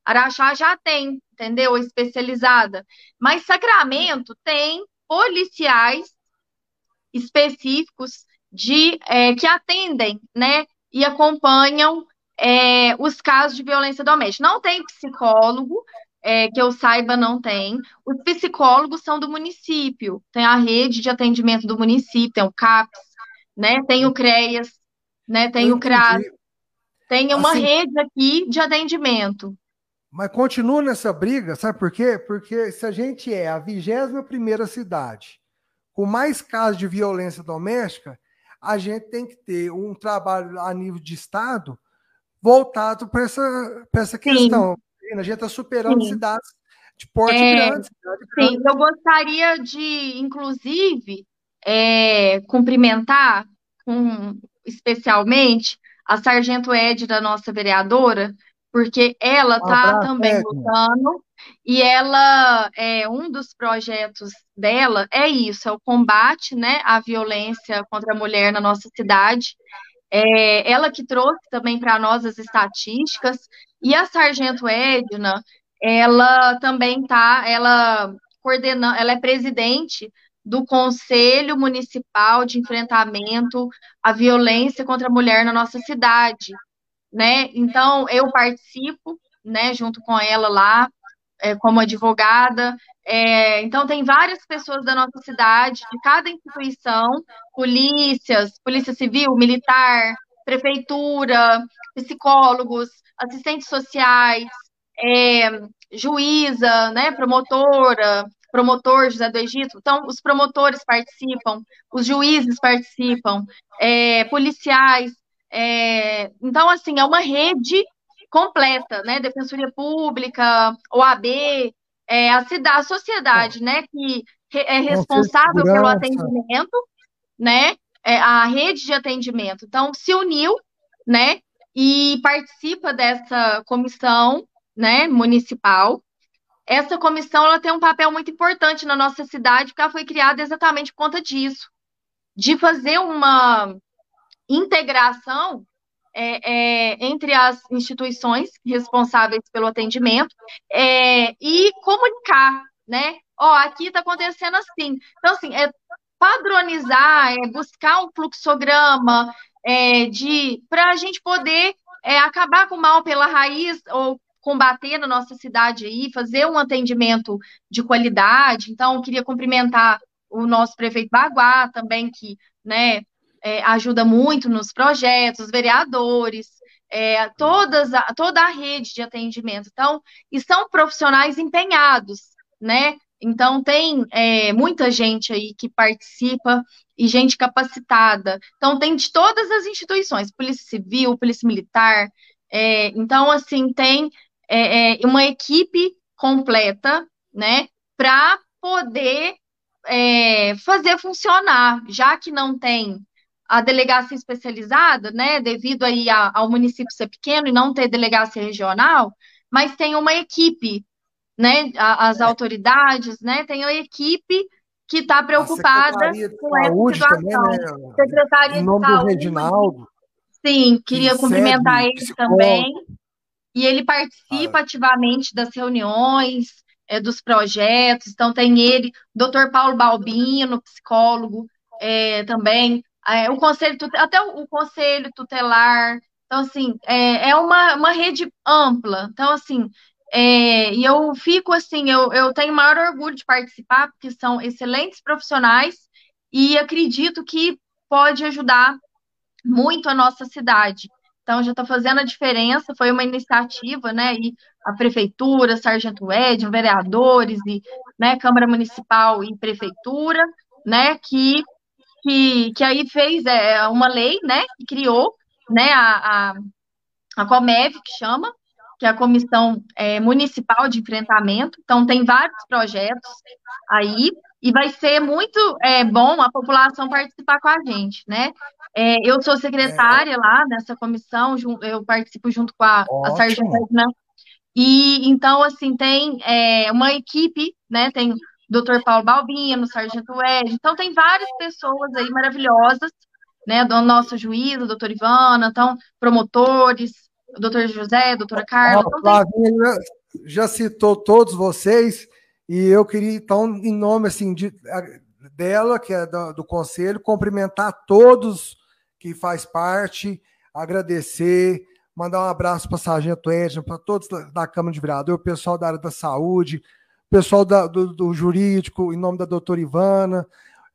Araxá já tem, entendeu? Especializada. Mas Sacramento tem policiais específicos de é, que atendem, né? E acompanham é, os casos de violência doméstica. Não tem psicólogo, é, que eu saiba, não tem. Os psicólogos são do município, tem a rede de atendimento do município, tem o CAPS, né? Tem o CREAS, né? Tem o CRAS. Tem uma assim, rede aqui de atendimento. Mas continua nessa briga, sabe por quê? Porque se a gente é a 21 primeira cidade com mais casos de violência doméstica, a gente tem que ter um trabalho a nível de Estado voltado para essa, essa questão. Sim. A gente está superando Sim. cidades de porte é, grande. Sim, eu gostaria de, inclusive, é, cumprimentar com, especialmente a Sargento Ed, da nossa vereadora, porque ela está também lutando e ela é um dos projetos dela é isso, é o combate, né, à violência contra a mulher na nossa cidade. É, ela que trouxe também para nós as estatísticas e a Sargento Edna, ela também tá, ela coordena, ela é presidente do Conselho Municipal de Enfrentamento à Violência contra a Mulher na nossa cidade, né? Então eu participo, né, junto com ela lá, é, como advogada. É, então tem várias pessoas da nossa cidade, de cada instituição, polícias, polícia civil, militar, prefeitura, psicólogos, assistentes sociais, é, juíza, né, promotora, promotor José do Egito. Então, os promotores participam, os juízes participam, é, policiais. É, então, assim, é uma rede completa, né? Defensoria Pública, OAB, é, a, cidade, a sociedade, né? Que é responsável pelo atendimento, né? É, a rede de atendimento. Então, se uniu, né? E participa dessa comissão, né? Municipal essa comissão ela tem um papel muito importante na nossa cidade, porque ela foi criada exatamente por conta disso, de fazer uma integração é, é, entre as instituições responsáveis pelo atendimento é, e comunicar, né? Ó, aqui está acontecendo assim. Então, assim, é padronizar, é buscar um fluxograma é, de para a gente poder é, acabar com o mal pela raiz ou combater na nossa cidade aí, fazer um atendimento de qualidade. Então, queria cumprimentar o nosso prefeito Baguá também, que né, é, ajuda muito nos projetos, os vereadores, é, todas a, toda a rede de atendimento. Então, e são profissionais empenhados, né? Então, tem é, muita gente aí que participa e gente capacitada. Então, tem de todas as instituições, Polícia Civil, Polícia Militar. É, então, assim, tem é, é, uma equipe completa, né, para poder é, fazer funcionar, já que não tem a delegacia especializada, né, devido aí a, ao município ser pequeno e não ter delegacia regional, mas tem uma equipe, né, a, as autoridades, né, tem uma equipe que está preocupada com essa situação. Também, né? Secretaria em nome de Saúde. Do Reginaldo. Sim, queria cumprimentar ele também. E ele participa ah. ativamente das reuniões, é, dos projetos. Então, tem ele, doutor Paulo Balbino, psicólogo, é, também, é, o conselho, até o, o, conselho tutelar. Então, assim, é, é uma, uma rede ampla. Então, assim, é, e eu fico assim, eu, eu tenho maior orgulho de participar, porque são excelentes profissionais e acredito que pode ajudar muito a nossa cidade. Então, já está fazendo a diferença. Foi uma iniciativa, né? E a prefeitura, Sargento Ed, vereadores e né, Câmara Municipal e prefeitura, né? Que, que, que aí fez é, uma lei, né? Que criou, né? A, a, a Comev, que chama, que é a Comissão é, Municipal de Enfrentamento. Então, tem vários projetos aí, e vai ser muito é, bom a população participar com a gente, né? É, eu sou secretária lá nessa comissão, eu participo junto com a, a Sargento Edna. E então, assim, tem é, uma equipe, né? Tem o doutor Paulo Balbino, o Sargento Ed, então tem várias pessoas aí maravilhosas, né? Do nosso juiz, o doutor Ivana, então, promotores, o doutor José, a doutora Carla. Então, Flavinha já citou todos vocês, e eu queria, então, em nome assim, de, dela, que é do, do conselho, cumprimentar todos que faz parte, agradecer, mandar um abraço para a Sargento Edna, para todos da Câmara de Vereador, o pessoal da área da saúde, o pessoal da, do, do, jurídico, em nome da doutora Ivana,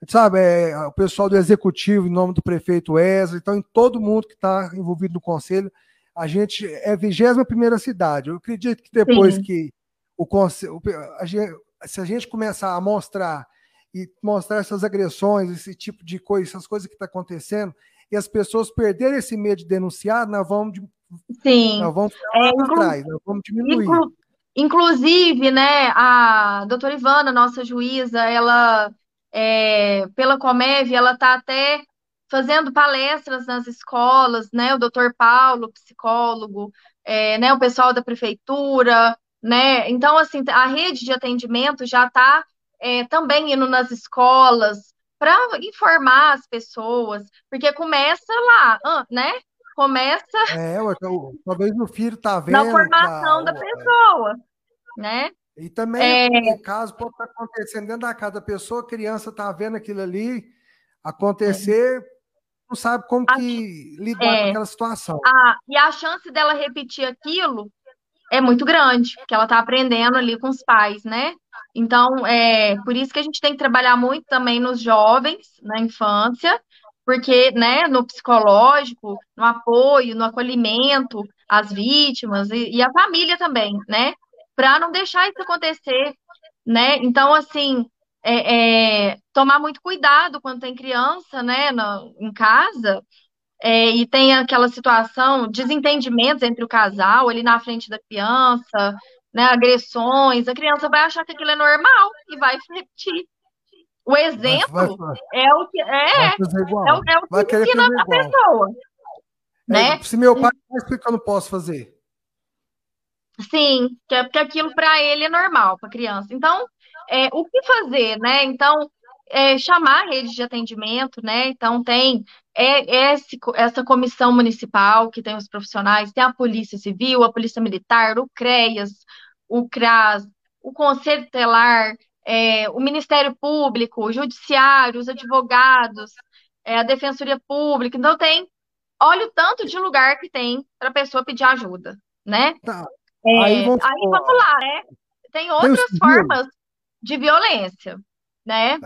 sabe, é, o pessoal do executivo, em nome do prefeito Wesley, então, em todo mundo que está envolvido no conselho, a gente é a 21 primeira cidade. Eu acredito que depois Sim. que o conselho, a gente, se a gente começar a mostrar e mostrar essas agressões, esse tipo de coisa, essas coisas que está acontecendo, e as pessoas perderem esse medo de denunciar, nós vamos, Sim. Nós vamos ficar é, inclu... atrás, nós vamos diminuir. Inclu... Inclusive, né, a doutora Ivana, nossa juíza, ela, é, pela Comev, ela está até fazendo palestras nas escolas, né, o doutor Paulo, psicólogo, é, né, o pessoal da prefeitura, né, então, assim, a rede de atendimento já está é, também indo nas escolas para informar as pessoas, porque começa lá, né, começa. É, talvez o filho tá vendo. Na formação tá, da pessoa, né? E também, é... caso pode estar acontecendo dentro da casa da pessoa, a criança tá vendo aquilo ali acontecer, é. Não sabe como a... que lidar é. com aquela situação. Ah, e a chance dela repetir aquilo é muito grande, porque ela tá aprendendo ali com os pais, né? Então, é por isso que a gente tem que trabalhar muito também nos jovens, na infância, porque, né, no psicológico, no apoio, no acolhimento às vítimas e, e a família também, né, para não deixar isso acontecer, né, então, assim, é, é, tomar muito cuidado quando tem criança, né, no, em casa, é, e tem aquela situação, desentendimentos entre o casal ali na frente da criança, né, agressões, a criança vai achar que aquilo é normal e vai repetir. O exemplo vai, vai, é o que é, é o, é o que ensina a pessoa. É, né? Se meu pai faz, por que eu não posso fazer? Sim, que é porque aquilo para ele é normal, para criança. Então, é, o que fazer, né? Então, é, chamar a rede de atendimento, né? Então, tem é, esse, essa comissão municipal que tem os profissionais, tem a Polícia Civil, a Polícia Militar, o CREAS, o CRAS, o Conselho Telar, é, o Ministério Público, o Judiciário, os advogados, é, a Defensoria Pública. Então, tem. Olha o tanto de lugar que tem para a pessa pedir ajuda, né? Tá. É, aí, vamos, aí vamos lá, né? Tem outras formas de violência, né?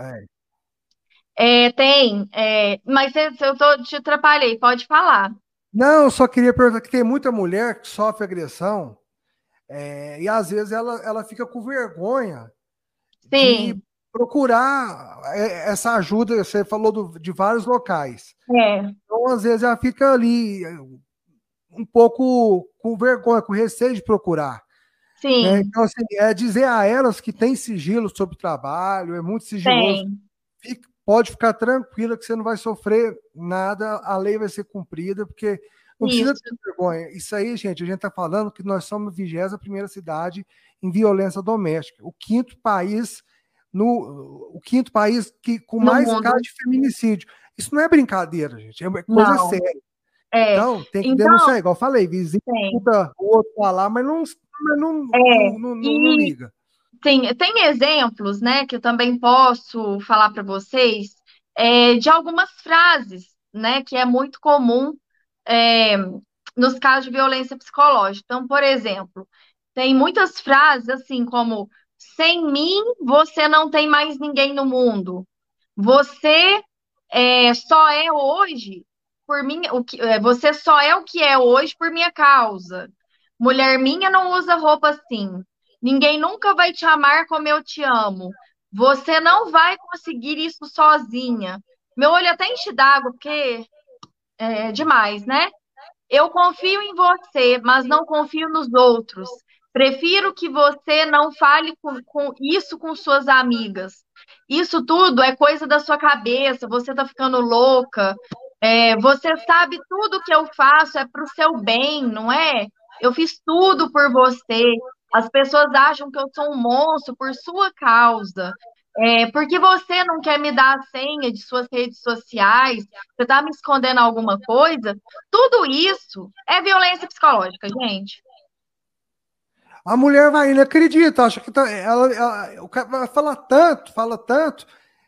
É. é tem, é, mas eu tô, te atrapalhei, pode falar. Não, eu só queria perguntar que tem muita mulher que sofre agressão é, e às vezes ela, ela fica com vergonha Sim. de procurar é, essa ajuda. Você falou do, de vários locais. É. Então, às vezes, ela fica ali um pouco com vergonha, com receio de procurar. Sim. Né? Então, assim, é dizer a elas que tem sigilo sobre o trabalho, é muito sigiloso. Pode ficar tranquila que você não vai sofrer nada, a lei vai ser cumprida, porque não precisa ter vergonha. Isso aí, gente, a gente está falando que nós somos a 21 primeira cidade em violência doméstica. O quinto país no o quinto país que com no mais casos de feminicídio. Isso não é brincadeira, gente, é coisa não. séria. É. Então, tem que então, denunciar, igual eu falei, vizinho escuta o outro falar, mas não, mas não, é, não, não, não, liga. Tem, tem exemplos, né, que eu também posso falar para vocês, é, de algumas frases, né, que é muito comum é, nos casos de violência psicológica. Então, por exemplo, tem muitas frases assim como sem mim você não tem mais ninguém no mundo. Você é, só é hoje por mim, o que, é, você só é o que é hoje por minha causa. Mulher minha não usa roupa assim. Ninguém nunca vai te amar como eu te amo. Você não vai conseguir isso sozinha. Meu olho até enche d'água, porque é demais, né? Eu confio em você, mas não confio nos outros. Prefiro que você não fale com, com, isso com suas amigas. Isso tudo é coisa da sua cabeça, você tá ficando louca. É, você sabe tudo que eu faço é para o seu bem, não é? Eu fiz tudo por você. As pessoas acham que eu sou um monstro por sua causa. É, porque você não quer me dar a senha de suas redes sociais, você está me escondendo alguma coisa. Tudo isso é violência psicológica, gente. A mulher vai, não acredita, acha que tá, ela, ela, vai falar tanto, fala tanto,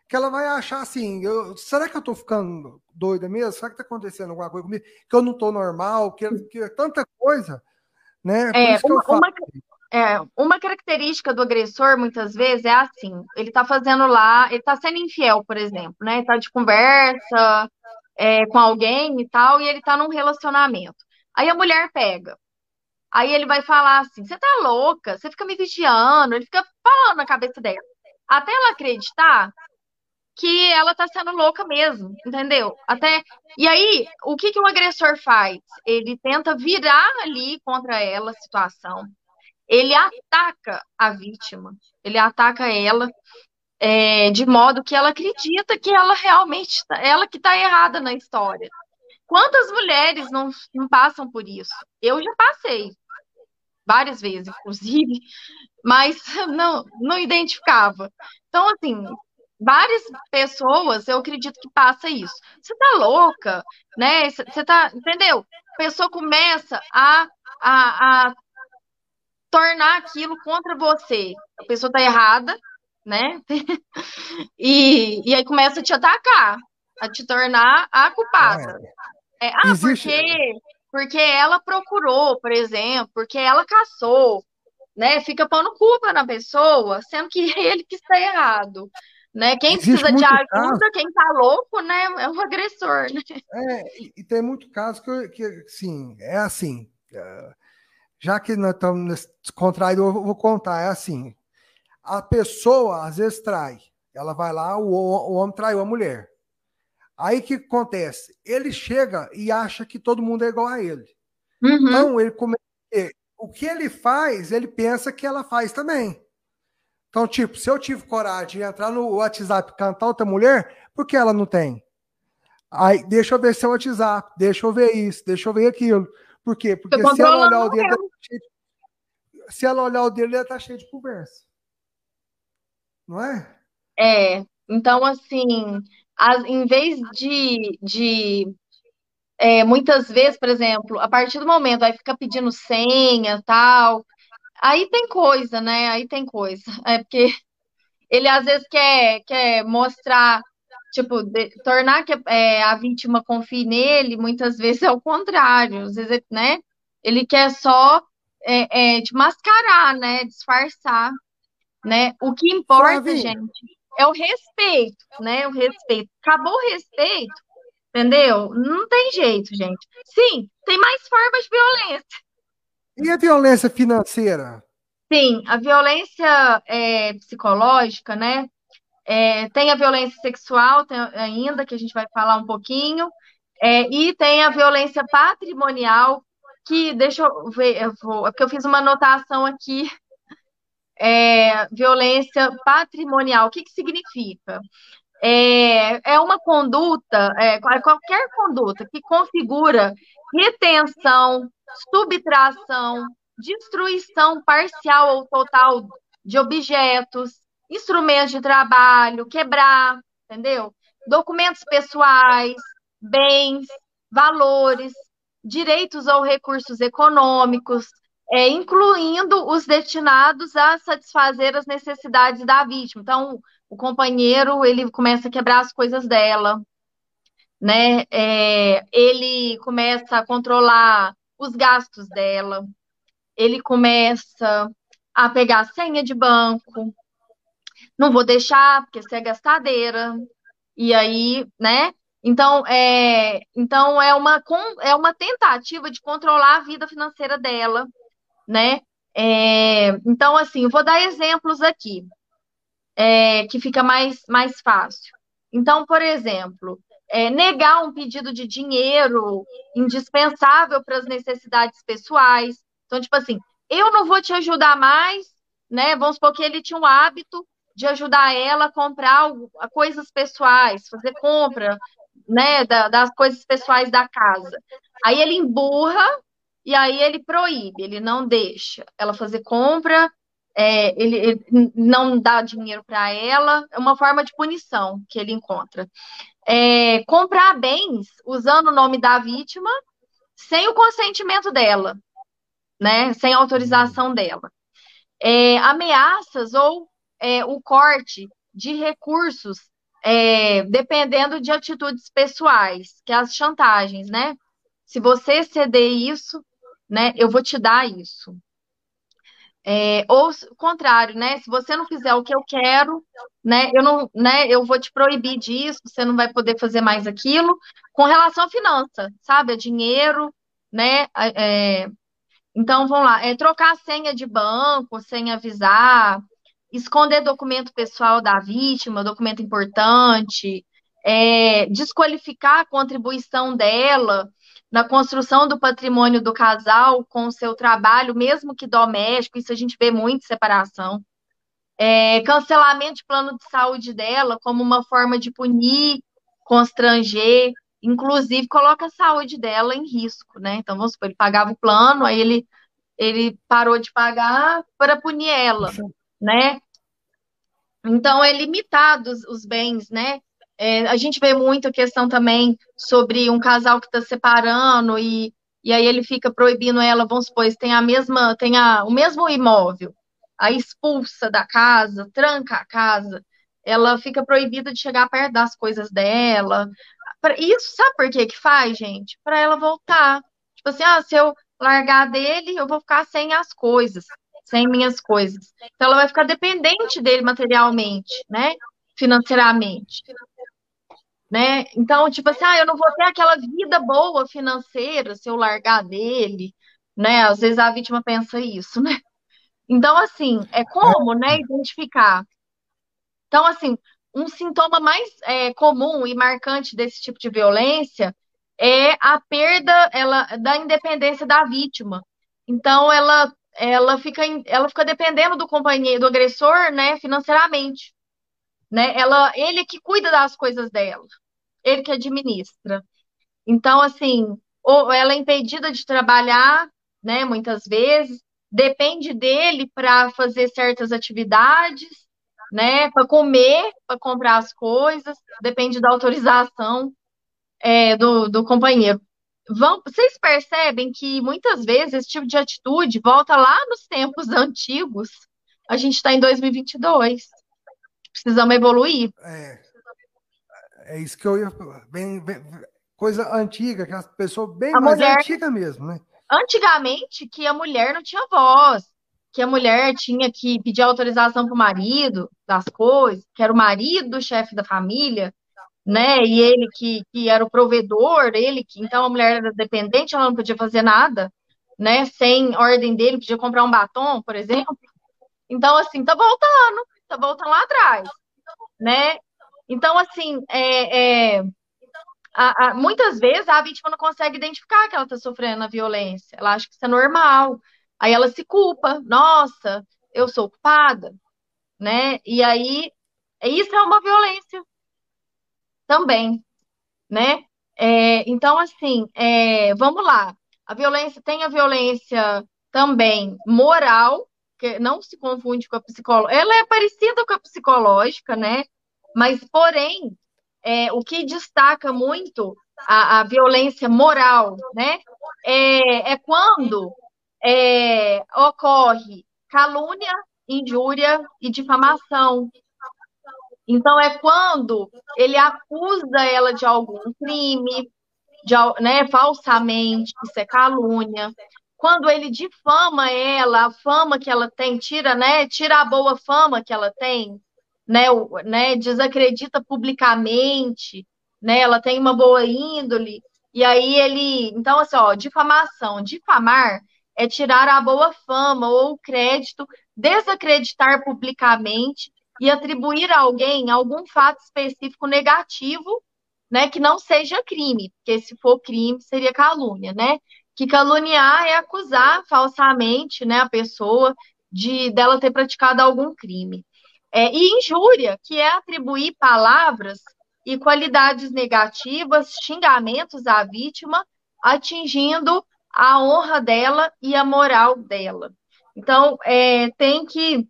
que ela vai achar assim: eu, será que eu tô ficando doida mesmo? Será que tá acontecendo alguma coisa comigo? Que eu não tô normal, que, que é tanta coisa, né? É, uma, uma, é, uma característica do agressor, muitas vezes, é assim: ele tá fazendo lá, ele tá sendo infiel, por exemplo, né? Ele tá de conversa é, com alguém e tal, e ele tá num relacionamento. Aí a mulher pega Aí ele vai falar assim: você tá louca, você fica me vigiando, ele fica falando na cabeça dela. Até ela acreditar que ela tá sendo louca mesmo, entendeu? Até e aí, o que que o agressor faz? Ele tenta virar ali contra ela a situação. Ele ataca a vítima, ele ataca ela é, de modo que ela acredita que ela realmente, tá, ela que está errada na história. Quantas mulheres não, não passam por isso? Eu já passei várias vezes, inclusive, mas não, não identificava. Então, assim, várias pessoas, eu acredito que passa isso. Você tá louca, né? Você tá, entendeu? A pessoa começa a, a, a tornar aquilo contra você. A pessoa tá errada, né? e, e aí começa a te atacar, a te tornar a culpada. É, ah, Existe... porque, porque ela procurou, por exemplo, porque ela caçou, né? Fica pondo culpa na pessoa, sendo que ele que está errado. Né? Quem Existe precisa de ajuda, caso... quem tá louco, né? É o agressor, né? É, e, e tem muito caso que, que sim, é assim. É, já que nós estamos descontraídos, eu vou contar. É assim: a pessoa às vezes trai. Ela vai lá, o, o homem traiu a mulher. Aí o que acontece? Ele chega e acha que todo mundo é igual a ele. Uhum. Então, ele come... o que ele faz, ele pensa que ela faz também. Então, tipo, se eu tive coragem de entrar no WhatsApp e cantar outra mulher, por que ela não tem? Aí, deixa eu ver seu WhatsApp, deixa eu ver isso, deixa eu ver aquilo. Por quê? Porque se ela olhar o dele, se ela olhar o dele, ela tá cheio de conversa não é? É, então assim, as, em vez de, de é, muitas vezes, por exemplo, a partir do momento vai ficar pedindo senha tal, aí tem coisa, né? Aí tem coisa. É porque ele às vezes quer, quer mostrar, tipo, de, tornar que é, a vítima confie nele, muitas vezes é o contrário, às vezes, né? Ele quer só é, é, de mascarar, né? Disfarçar né? O que importa, gente, é o respeito, né? O respeito. Acabou o respeito, entendeu? Não tem jeito, gente. Sim, tem mais formas de violência. E a violência financeira? Sim, a violência é, psicológica, né? É, tem a violência sexual tem, ainda, que a gente vai falar um pouquinho, é, e tem a violência patrimonial, que deixa eu ver, eu vou, é porque eu fiz uma anotação aqui é, violência patrimonial. O que, que significa? É, é uma conduta, é, qualquer conduta que configura retenção, subtração, destruição parcial ou total de objetos, instrumentos de trabalho, quebrar, entendeu? Documentos pessoais, bens, valores, direitos ou recursos econômicos, é, incluindo os destinados a satisfazer as necessidades da vítima. Então, o companheiro ele começa a quebrar as coisas dela, né? É, ele começa a controlar os gastos dela, ele começa a pegar a senha de banco, não vou deixar porque você é gastadeira, e aí, né? Então é, então é uma é uma tentativa de controlar a vida financeira dela né? É, então, assim, vou dar exemplos aqui, é, que fica mais, mais fácil. Então, por exemplo, é, negar um pedido de dinheiro indispensável para as necessidades pessoais. Então, tipo assim, eu não vou te ajudar mais, né? Vamos supor que ele tinha um hábito de ajudar ela a comprar coisas pessoais, fazer compra, né, das coisas pessoais da casa. Aí ele emburra e aí ele proíbe, ele não deixa ela fazer compra, é, ele, ele, não dá dinheiro para ela, é uma forma de punição que ele encontra. É, comprar bens usando o nome da vítima sem o consentimento dela, né? Sem autorização dela. É, ameaças ou é, o corte de recursos, é, dependendo de atitudes pessoais, que é as chantagens, né? Se você ceder isso, né? Eu vou te dar isso. É, ou o contrário, né? Se você não fizer o que eu quero, né? Eu não, né? Eu vou te proibir disso. Você não vai poder fazer mais aquilo. Com relação à finança, sabe? A dinheiro, né? É, então vamos lá. É trocar a senha de banco sem avisar. esconder documento pessoal da vítima, documento importante, é, desqualificar a contribuição dela na construção do patrimônio do casal com o seu trabalho, mesmo que doméstico, isso a gente vê muito separação. É, cancelamento de plano de saúde dela como uma forma de punir, constranger, inclusive coloca a saúde dela em risco, né? Então, vamos supor, ele pagava o plano, aí ele, ele parou de pagar para punir ela, né? Então, é limitado os, os bens, né? É, a gente vê muito a questão também sobre um casal que está separando e, e aí ele fica proibindo ela, vamos supor, tem a mesma, tem a, o mesmo imóvel, a expulsa da casa, tranca a casa, ela fica proibida de chegar perto das coisas dela. Isso sabe por que que faz, gente? Para ela voltar. Tipo assim, ah, se eu largar dele, eu vou ficar sem as coisas, sem minhas coisas. Então ela vai ficar dependente dele materialmente, né? Financeiramente né? Então, tipo assim, ah, eu não vou ter aquela vida boa financeira se eu largar dele, né? Às vezes a vítima pensa isso, né? Então, assim, é como, né, identificar. Então, assim, um sintoma mais é, comum e marcante desse tipo de violência é a perda ela, da independência da vítima. Então, ela, ela, fica, ela fica dependendo do companheiro, do agressor, né, financeiramente né? Ela, ele que cuida das coisas dela, ele que administra. Então, assim, ou ela é impedida de trabalhar, né? Muitas vezes depende dele para fazer certas atividades, né? Para comer, para comprar as coisas, depende da autorização é, do, do companheiro. Vão, vocês percebem que muitas vezes esse tipo de atitude volta lá nos tempos antigos. A gente está em 2022 precisamos evoluir. É, é isso que eu ia. Bem, bem, coisa antiga, que as pessoas bem a mais mulher, antiga mesmo, né? Antigamente, que a mulher não tinha voz, que a mulher tinha que pedir autorização para o marido das coisas, que era o marido do chefe da família, né? E ele que, que era o provedor, ele que então a mulher era dependente, ela não podia fazer nada, né? Sem ordem dele, podia comprar um batom, por exemplo. Então, assim, tá voltando tá voltando lá atrás, né? Então, assim, é, é a, a, muitas vezes a vítima não consegue identificar que ela está sofrendo a violência, ela acha que isso é normal, aí ela se culpa, nossa, eu sou culpada, né? E aí, isso é uma violência também, né? É, então, assim, é, vamos lá. A violência tem a violência também moral, que não se confunde com a psicológica. Ela é parecida com a psicológica, né? Mas, porém, é, o que destaca muito a, a violência moral, né? É, é quando é, ocorre calúnia, injúria e difamação. Então, é quando ele acusa ela de algum crime, de, né, falsamente, isso é calúnia quando ele difama ela, a fama que ela tem, tira, né, tira a boa fama que ela tem, né, o, né, desacredita publicamente, né, ela tem uma boa índole, e aí ele, então assim, ó, difamação, difamar é tirar a boa fama ou o crédito, desacreditar publicamente e atribuir a alguém algum fato específico negativo, né, que não seja crime, porque se for crime seria calúnia, né? Que caluniar é acusar falsamente né, a pessoa de dela ter praticado algum crime. É, e injúria, que é atribuir palavras e qualidades negativas, xingamentos à vítima, atingindo a honra dela e a moral dela. Então, é, tem que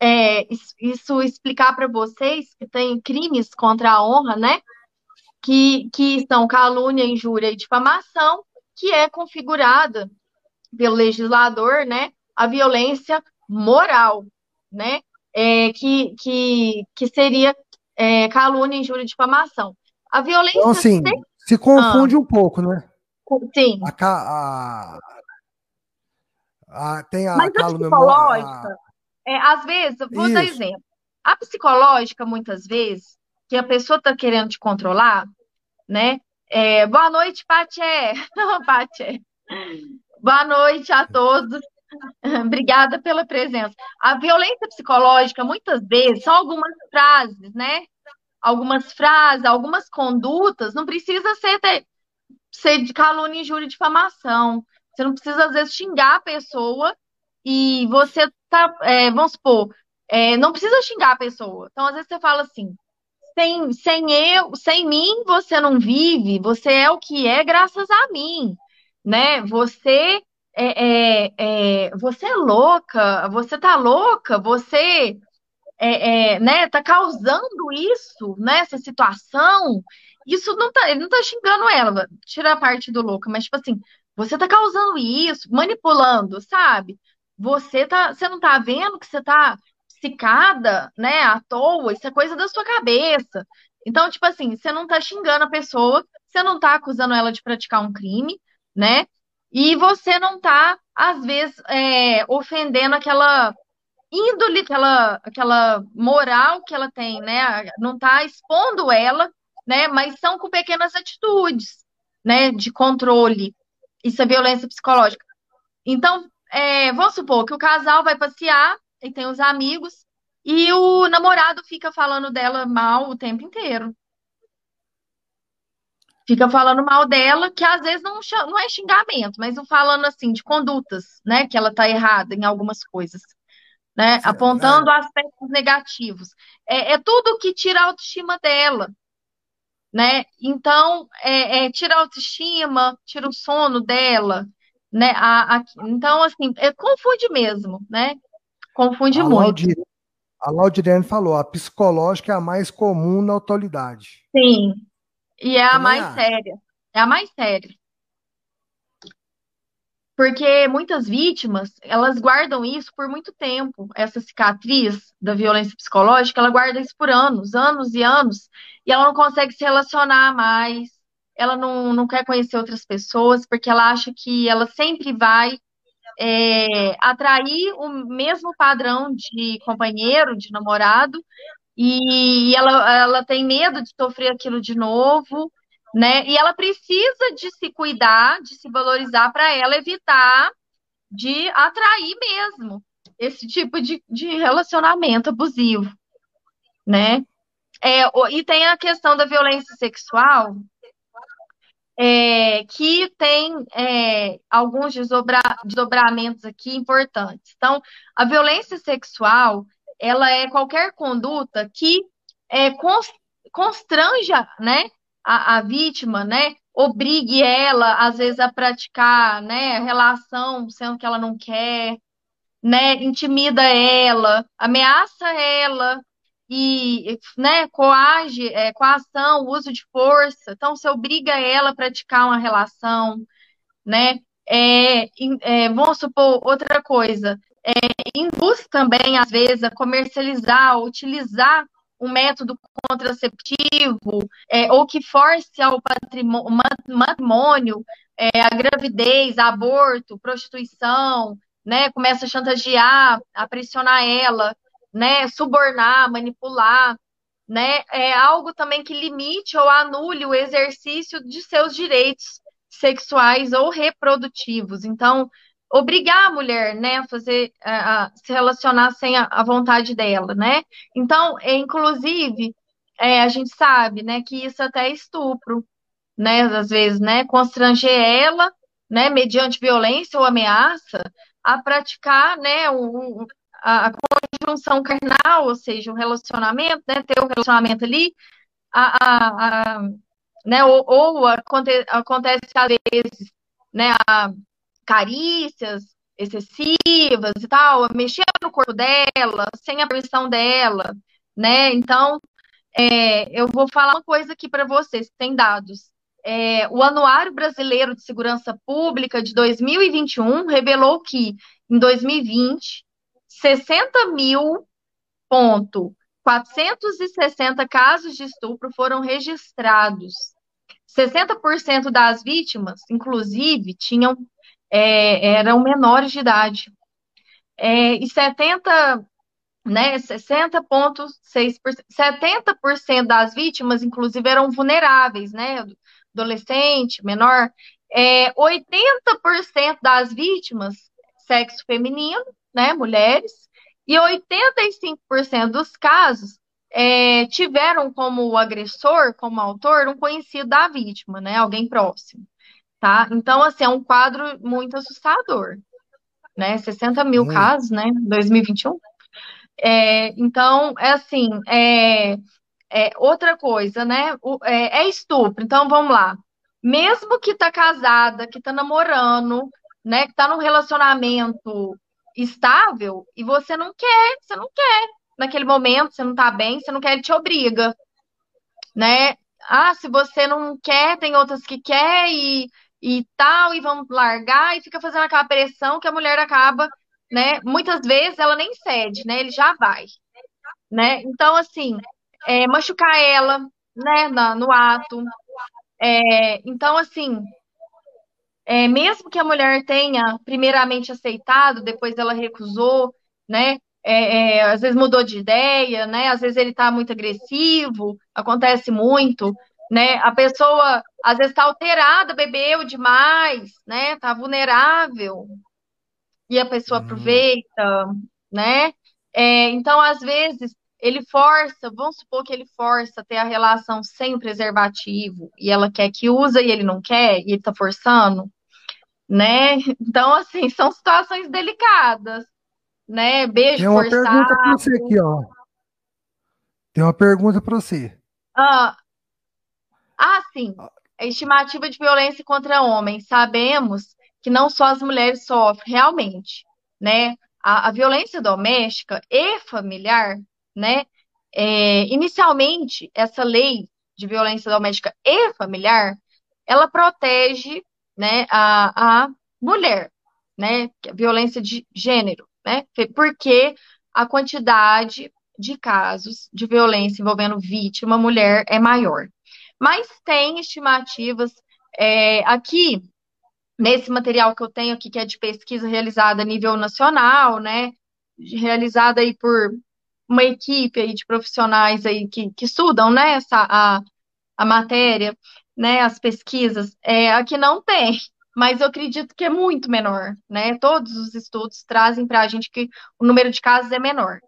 é, isso explicar para vocês que tem crimes contra a honra, né? Que, que são calúnia, injúria e difamação, que é configurada pelo legislador, né, a violência moral, né, é, que, que, que seria é, calúnia, injúria e difamação. A violência... Então, assim, se confunde ah, um pouco, né? Sim. A, a, a, tem a Mas a psicológica, é, às vezes, vou Isso. dar exemplo. A psicológica, muitas vezes, que a pessoa está querendo te controlar, né? É, boa noite, Paté. Paté. Boa noite a todos. Obrigada pela presença. A violência psicológica, muitas vezes, são algumas frases, né? Algumas frases, algumas condutas, não precisa ser, ser de calúnia, injúria e difamação. Você não precisa, às vezes, xingar a pessoa e você tá, é, vamos supor, é, não precisa xingar a pessoa. Então, às vezes, você fala assim: sem, sem eu, sem mim, você não vive, você é o que é graças a mim, né? Você é, é, é você é louca, você tá louca, você é, é, né, tá causando isso, né, essa situação. Isso não tá, ele não tá xingando ela, tira a parte do louca, mas tipo assim, você tá causando isso, manipulando, sabe? Você tá, você não tá vendo que você tá psicada, né, à toa, isso é coisa da sua cabeça. Então, tipo assim, você não tá xingando a pessoa, você não tá acusando ela de praticar um crime, né? E você não tá, às vezes, é, ofendendo aquela índole, aquela, aquela moral que ela tem, né? Não tá expondo ela, né? Mas são com pequenas atitudes, né? De controle. Isso é violência psicológica. Então, é, vamos supor que o casal vai passear e tem os amigos, e o namorado fica falando dela mal o tempo inteiro. Fica falando mal dela, que às vezes não, não é xingamento, mas falando assim de condutas, né? Que ela tá errada em algumas coisas, né? Certo. Apontando aspectos negativos. É, é, tudo que tira a autoestima dela, né? Então, é, é, tira a autoestima, tira o sono dela, né? A, a, então, assim, é, confunde mesmo, né? Confunde a muito. Laudir, a Laudirene falou, a psicológica é a mais comum na atualidade. Sim, e é a mais acho. séria. É a mais séria. Porque muitas vítimas, elas guardam isso por muito tempo. Essa cicatriz da violência psicológica, ela guarda isso por anos, anos e anos, e ela não consegue se relacionar mais, ela não, não quer conhecer outras pessoas, porque ela acha que ela sempre vai é, atrair o mesmo padrão de companheiro, de namorado, e ela, ela tem medo de sofrer aquilo de novo, né? E ela precisa de se cuidar, de se valorizar para ela evitar de atrair mesmo esse tipo de, de relacionamento abusivo, né? É, e tem a questão da violência sexual, é, que tem é, alguns desdobra, desdobramentos aqui importantes. Então, a violência sexual, ela é qualquer conduta que é, constranja, né, a, a, vítima, né, obrigue ela, às vezes, a praticar, né, relação, sendo que ela não quer, né, intimida ela, ameaça ela, e né, coage, é, coação, uso de força. Então, você obriga ela a praticar uma relação, né? É, é, vamos supor outra coisa, é, induz também, às vezes, a comercializar, a utilizar um método contraceptivo, é, ou que force ao matrimônio, é, a gravidez, aborto, prostituição, né? Começa a chantagear, a pressionar ela né, subornar, manipular, né, é algo também que limite ou anule o exercício de seus direitos sexuais ou reprodutivos. Então, obrigar a mulher, né, a fazer, a, se relacionar sem a, a, vontade dela, né? Então, é, inclusive, é, a gente sabe, né, que isso até é estupro, né, às vezes, né, constranger ela, né, mediante violência ou ameaça, a praticar, né, o, a, conjunção carnal, ou seja, o relacionamento, né, ter o um relacionamento ali, a, a, a né, ou, ou aconte, acontece às vezes, né, carícias excessivas e tal, mexer no corpo dela, sem a permissão dela, né, então, é, eu vou falar uma coisa aqui para vocês, tem dados. É, o Anuário Brasileiro de Segurança Pública de 2021 revelou que, em 2020, 60 mil ponto 460 casos de estupro foram registrados. 60% das vítimas, inclusive, tinham é, eram menores de idade. É, e 70, né, 60,6%, 70% das vítimas, inclusive, eram vulneráveis, né, adolescente, menor. É, 80% das vítimas sexo feminino, né, mulheres, e 85% dos casos é, tiveram como agressor, como autor, um conhecido da vítima, né, alguém próximo, tá? Então, assim, é um quadro muito assustador, né, 60 mil casos, né, 2021. É, então, é assim, é, é, outra coisa, né, o, é, é estupro, então vamos lá, mesmo que tá casada, que tá namorando, né, que tá num relacionamento estável e você não quer, você não quer. Naquele momento, você não tá bem, você não quer, ele te obriga, né? Ah, se você não quer, tem outras que quer e, e tal, e vão largar, e fica fazendo aquela pressão que a mulher acaba, né? Muitas vezes ela nem cede, né? Ele já vai, né? Então, assim, é, machucar ela, né, na, no ato. É, então, assim, é, mesmo que a mulher tenha primeiramente aceitado, depois ela recusou, né? É, é, às vezes mudou de ideia, né? Às vezes ele está muito agressivo, acontece muito, né? A pessoa às vezes está alterada, bebeu demais, né? Está vulnerável e a pessoa uhum. aproveita, né? É, então às vezes ele força, vamos supor que ele força ter a relação sem o preservativo e ela quer que usa e ele não quer e ele está forçando, né? Então, assim, são situações delicadas, né? Beijo Tem uma forçado. pergunta para você aqui, ó. Tem uma pergunta para você. Ah, ah, sim. A estimativa de violência contra homens. Sabemos que não só as mulheres sofrem, realmente, né? A, a violência doméstica e familiar, né? É, inicialmente, essa lei de violência doméstica e familiar, ela protege né, a, a mulher, né, é violência de gênero, né, porque a quantidade de casos de violência envolvendo vítima mulher é maior. Mas tem estimativas é, aqui nesse material que eu tenho aqui, que é de pesquisa realizada a nível nacional, né, realizada aí por uma equipe aí de profissionais aí que, que estudam, né, essa, a, a matéria, né, as pesquisas, é, aqui não tem, mas eu acredito que é muito menor, né? Todos os estudos trazem para a gente que o número de casos é menor.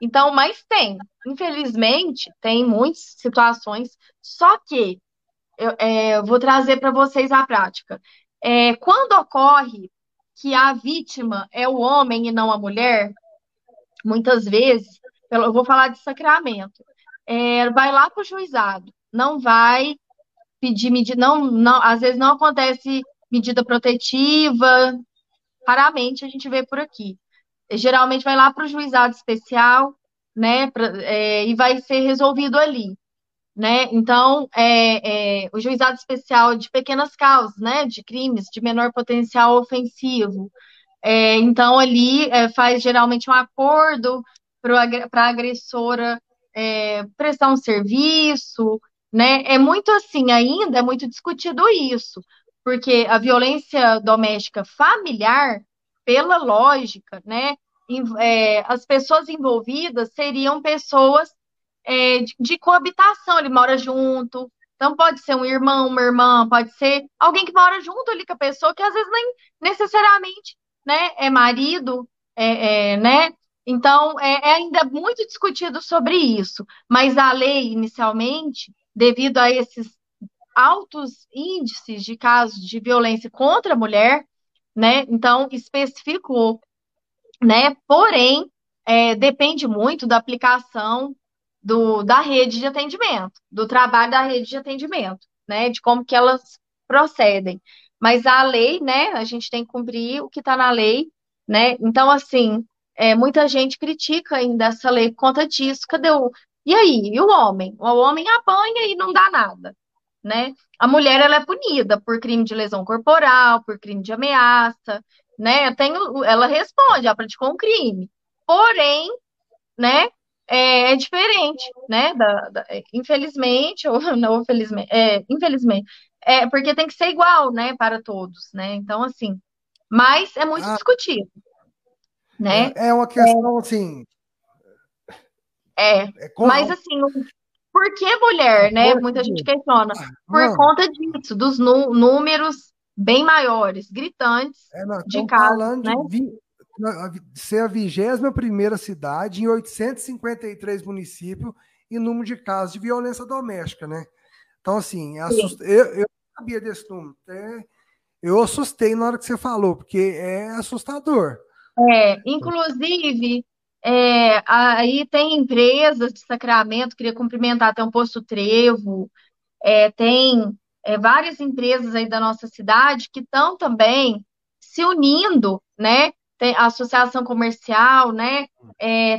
Então, mas tem, infelizmente, tem muitas situações, só que eu, é, eu vou trazer para vocês a prática. É, quando ocorre que a vítima é o homem e não a mulher, muitas vezes, eu vou falar de sacramento, é, vai lá para o juizado, não vai pedir medida, não, não, às vezes não acontece medida protetiva, raramente a gente vê por aqui. Geralmente vai lá para o juizado especial, né, pra, é, e vai ser resolvido ali, né? Então, é, é, o juizado especial de pequenas causas, né, de crimes de menor potencial ofensivo. É, então, ali é, faz geralmente um acordo para a agressora é, prestar um serviço, né? É muito assim, ainda é muito discutido isso, porque a violência doméstica familiar, pela lógica, né? É, as pessoas envolvidas seriam pessoas é, de, de, coabitação, ele mora junto, então pode ser um irmão, uma irmã, pode ser alguém que mora junto ali com a pessoa, que às vezes nem necessariamente né, é marido, é, é né? Então, é, é ainda muito discutido sobre isso, mas a lei, inicialmente, devido a esses altos índices de casos de violência contra a mulher, né? Então, especificou, né? Porém, é, depende muito da aplicação do, da rede de atendimento, do trabalho da rede de atendimento, né? De como que elas procedem. Mas a lei, né? A gente tem que cumprir o que está na lei, né? Então, assim, é, muita gente critica ainda essa lei por conta disso. Cadê o, e aí, e o homem? O homem apanha e não dá nada, né? A mulher ela é punida por crime de lesão corporal, por crime de ameaça, né? Tenho, ela responde, ela praticou um crime. Porém, né? É, é diferente, né? Da, da, infelizmente ou não infelizmente, é, infelizmente, é porque tem que ser igual, né? Para todos, né? Então assim, mas é muito ah, discutido, né? É, é uma questão assim é, é mas assim, por que mulher, né? Muita gente questiona. Por não. conta disso, dos números bem maiores, gritantes, é, não, de casos, né? De vi... ser a 21 primeira cidade em 853 municípios em número de casos de violência doméstica, né? Então, assim, é assust... eu, eu sabia desse número. É, eu assustei na hora que você falou, porque é assustador. É, inclusive, é, aí tem empresas de Sacramento, queria cumprimentar até um posto Trevo, é, tem é, várias empresas aí da nossa cidade que estão também se unindo, né? Tem a associação comercial, né?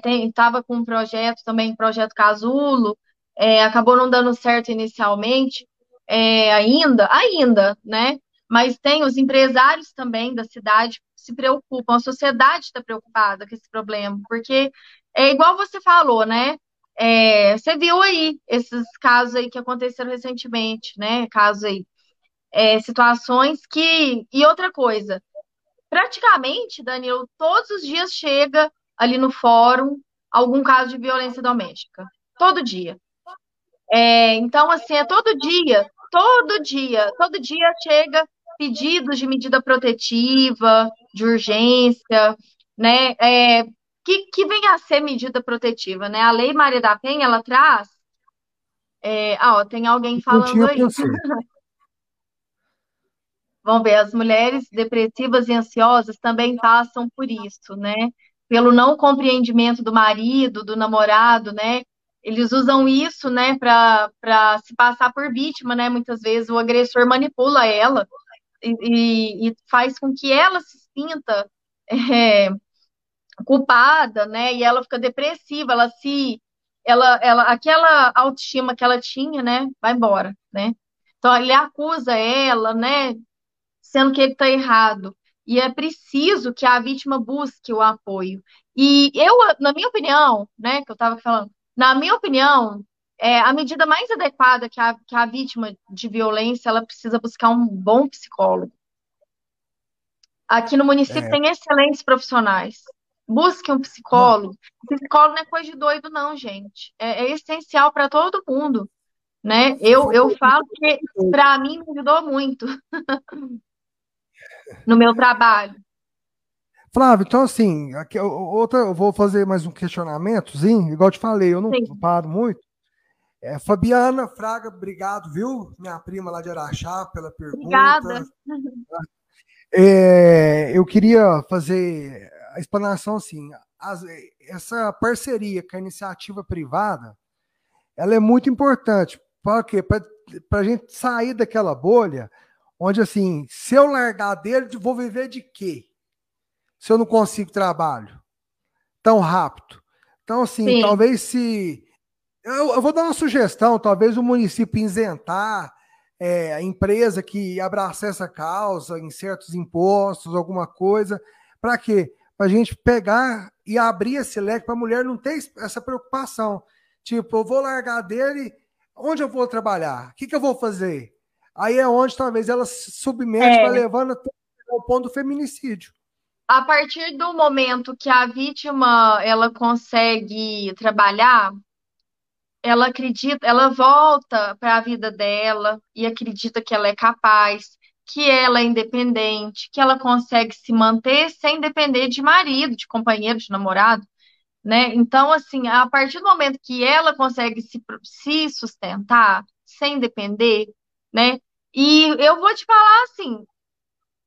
Estava é, com um projeto também, projeto Casulo, é, acabou não dando certo inicialmente, é, ainda, ainda, né? Mas tem os empresários também da cidade se preocupam, a sociedade está preocupada com esse problema, porque é igual você falou, né? É, você viu aí esses casos aí que aconteceram recentemente, né? Casos aí, é, situações que. E outra coisa, praticamente, Danilo, todos os dias chega ali no fórum algum caso de violência doméstica. Todo dia. É, então, assim, é todo dia, todo dia, todo dia chega pedidos de medida protetiva, de urgência, né? É, que, que vem a ser medida protetiva, né? A Lei Maria da Penha, ela traz. É, ah, ó, tem alguém falando aí. Vamos ver, as mulheres depressivas e ansiosas também passam por isso, né? Pelo não compreendimento do marido, do namorado, né? Eles usam isso, né, para se passar por vítima, né? Muitas vezes o agressor manipula ela e, e faz com que ela se sinta é, culpada, né? E ela fica depressiva, ela se ela, ela aquela autoestima que ela tinha, né, vai embora, né? Então ele acusa ela, né, sendo que ele está errado. E é preciso que a vítima busque o apoio. E eu, na minha opinião, né, que eu estava falando, na minha opinião, é, a medida mais adequada que a, que a vítima de violência ela precisa buscar um bom psicólogo. Aqui no município é. tem excelentes profissionais. Busque um psicólogo. Não. Psicólogo não é coisa de doido, não, gente. É, é essencial para todo mundo. Né? Eu, eu falo que para mim me ajudou muito no meu trabalho. Flávio, então assim, aqui, outra, eu vou fazer mais um questionamentozinho, igual eu te falei, eu não Sim. paro muito. É, Fabiana Fraga, obrigado, viu? Minha prima lá de Araxá, pela pergunta. Obrigada. É, eu queria fazer a explanação assim: as, essa parceria com a iniciativa privada, ela é muito importante. Para quê? Para a gente sair daquela bolha onde, assim, se eu largar dele, vou viver de quê? Se eu não consigo trabalho tão rápido. Então, assim, Sim. talvez se eu, eu, vou dar uma sugestão, talvez o município isentar é, a empresa que abraçar essa causa em certos impostos, alguma coisa. Para quê? Para a gente pegar e abrir esse leque para a mulher não ter essa preocupação. Tipo, eu vou largar dele, onde eu vou trabalhar? O que, que eu vou fazer? Aí é onde talvez ela se submete, é. vai levando até o ponto do feminicídio. A partir do momento que a vítima ela consegue trabalhar, ela acredita, ela volta para a vida dela e acredita que ela é capaz, que ela é independente, que ela consegue se manter sem depender de marido, de companheiro, de namorado, né? Então, assim, a partir do momento que ela consegue se, se sustentar sem depender, né? E eu vou te falar assim,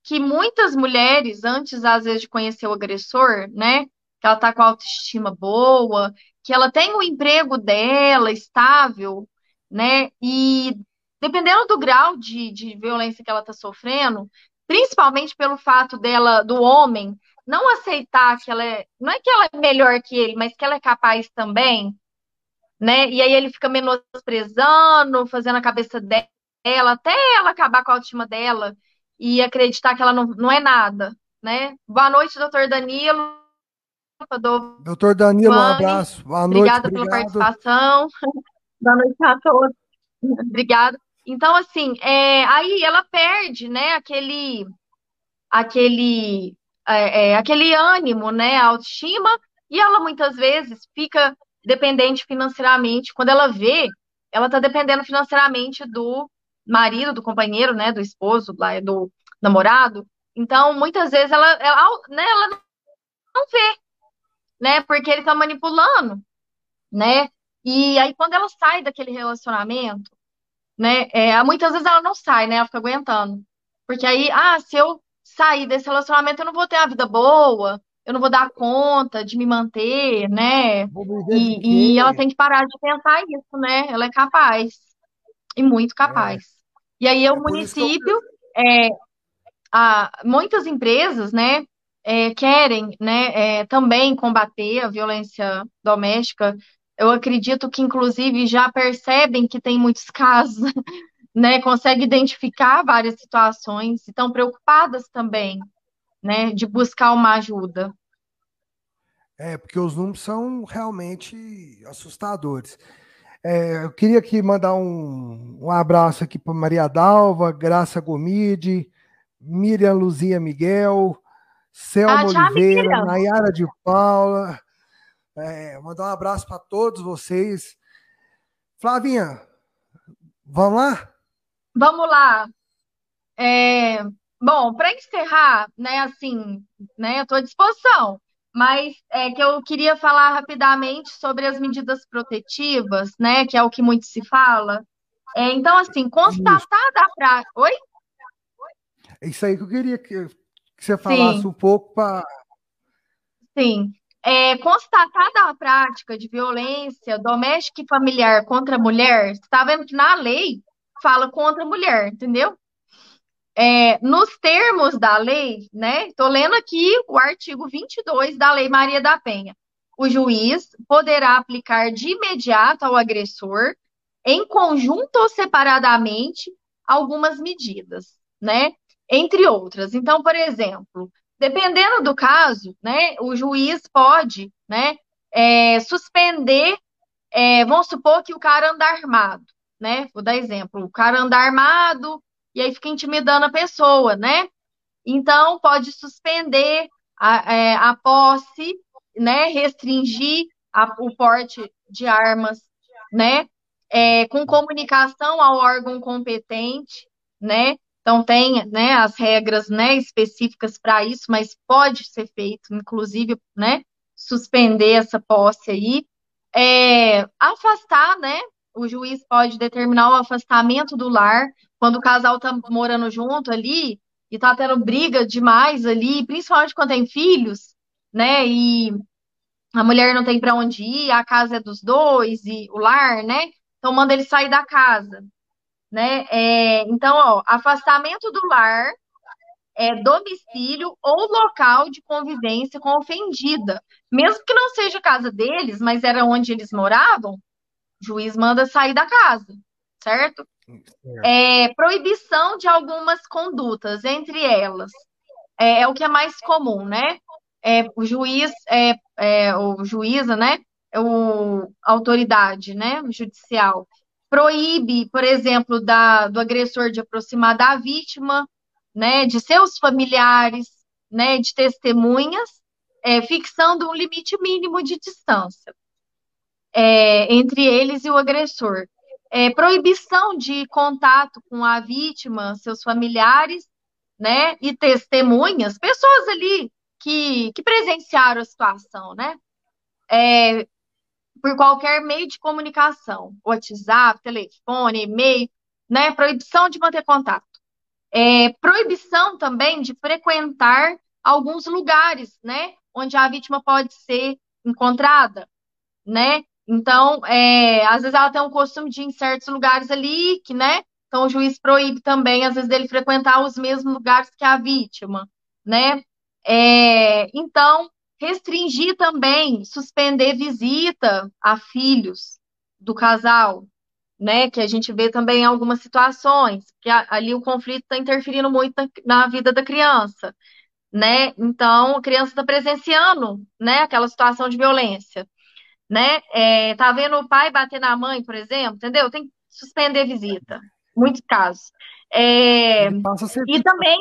que muitas mulheres, antes, às vezes, de conhecer o agressor, né? Que ela tá com autoestima boa, que ela tem o emprego dela estável, né? E dependendo do grau de, de violência que ela está sofrendo, principalmente pelo fato dela, do homem, não aceitar que ela é. Não é que ela é melhor que ele, mas que ela é capaz também, né? E aí ele fica menosprezando, fazendo a cabeça dela, até ela acabar com a autoestima dela e acreditar que ela não, não é nada, né? Boa noite, doutor Danilo. Do... Doutor Danilo, um abraço. Boa noite. Obrigada pela participação. Boa noite a todos. Obrigada. Então, assim, é, aí ela perde, né, aquele, aquele, é, é, aquele ânimo, né, a autoestima, e ela muitas vezes fica dependente financeiramente. Quando ela vê, ela está dependendo financeiramente do marido, do companheiro, né, do esposo, do namorado. Então, muitas vezes ela, ela, né, ela não vê, né? Porque ele tá manipulando, né? E aí, quando ela sai daquele relacionamento, né? É, muitas vezes ela não sai, né? Ela fica aguentando. Porque aí, ah, se eu sair desse relacionamento, eu não vou ter uma vida boa, eu não vou dar conta de me manter, né? E, e ela tem que parar de pensar isso, né? Ela é capaz. E muito capaz. É. E aí, é o município, eu... é, a, muitas empresas, né? É, querem né, é, também combater a violência doméstica eu acredito que, inclusive, já percebem que tem muitos casos, né? Conseguem identificar várias situações e estão preocupadas também, né? De buscar uma ajuda. É, porque os números são realmente assustadores. É, eu queria aqui mandar um, um abraço aqui para Maria Dalva, Graça Gomide, Miriam Luzia Miguel, Selma ah, Oliveira, Nayara de Paula, é, mandar um abraço para todos vocês. Flavinha, vamos lá? Vamos lá. É, bom, para encerrar, né, assim, né, eu estou à disposição, mas é que eu queria falar rapidamente sobre as medidas protetivas, né, que é o que muito se fala. É, então, assim, constatada a prática. Oi? É isso aí que eu queria que, você falasse Sim. um pouco para. Sim. É, constatada a prática de violência doméstica e familiar contra a mulher, você está vendo que na lei fala contra a mulher, entendeu? É, nos termos da lei, né? Estou lendo aqui o artigo 22 da Lei Maria da Penha. O juiz poderá aplicar de imediato ao agressor, em conjunto ou separadamente, algumas medidas, né? Entre outras. Então, por exemplo, Dependendo do caso, né, o juiz pode, né, é, suspender, é, vamos supor que o cara anda armado, né, vou dar exemplo, o cara anda armado e aí fica intimidando a pessoa, né, então pode suspender a, é, a posse, né, restringir a, o porte de armas, né, é, com comunicação ao órgão competente, né, então tem né, as regras né, específicas para isso, mas pode ser feito, inclusive, né, suspender essa posse aí. É, afastar, né? O juiz pode determinar o afastamento do lar quando o casal está morando junto ali e está tendo briga demais ali, principalmente quando tem filhos, né? E a mulher não tem para onde ir, a casa é dos dois e o lar, né? Então manda ele sair da casa né? É, então, ó, afastamento do lar, é, domicílio ou local de convivência com ofendida. Mesmo que não seja a casa deles, mas era onde eles moravam, o juiz manda sair da casa, certo? É, proibição de algumas condutas, entre elas. É, é, o que é mais comum, né? É, o juiz, é, é, o juíza, né? É o autoridade, né? Judicial proíbe, por exemplo, da, do agressor de aproximar da vítima, né, de seus familiares, né, de testemunhas, é, fixando um limite mínimo de distância é, entre eles e o agressor. É, proibição de contato com a vítima, seus familiares, né, e testemunhas, pessoas ali que, que presenciaram a situação, né, é, por qualquer meio de comunicação, WhatsApp, telefone, e-mail, né? Proibição de manter contato. É, proibição também de frequentar alguns lugares, né? Onde a vítima pode ser encontrada, né? Então, é, às vezes ela tem um costume de ir em certos lugares ali, que, né? Então, o juiz proíbe também, às vezes, dele frequentar os mesmos lugares que a vítima, né? É, então, Restringir também, suspender visita a filhos do casal, né? Que a gente vê também em algumas situações, que ali o conflito está interferindo muito na vida da criança, né? Então, a criança está presenciando, né? Aquela situação de violência, né? É, tá vendo o pai bater na mãe, por exemplo, entendeu? Tem que suspender visita, muitos casos. É, e também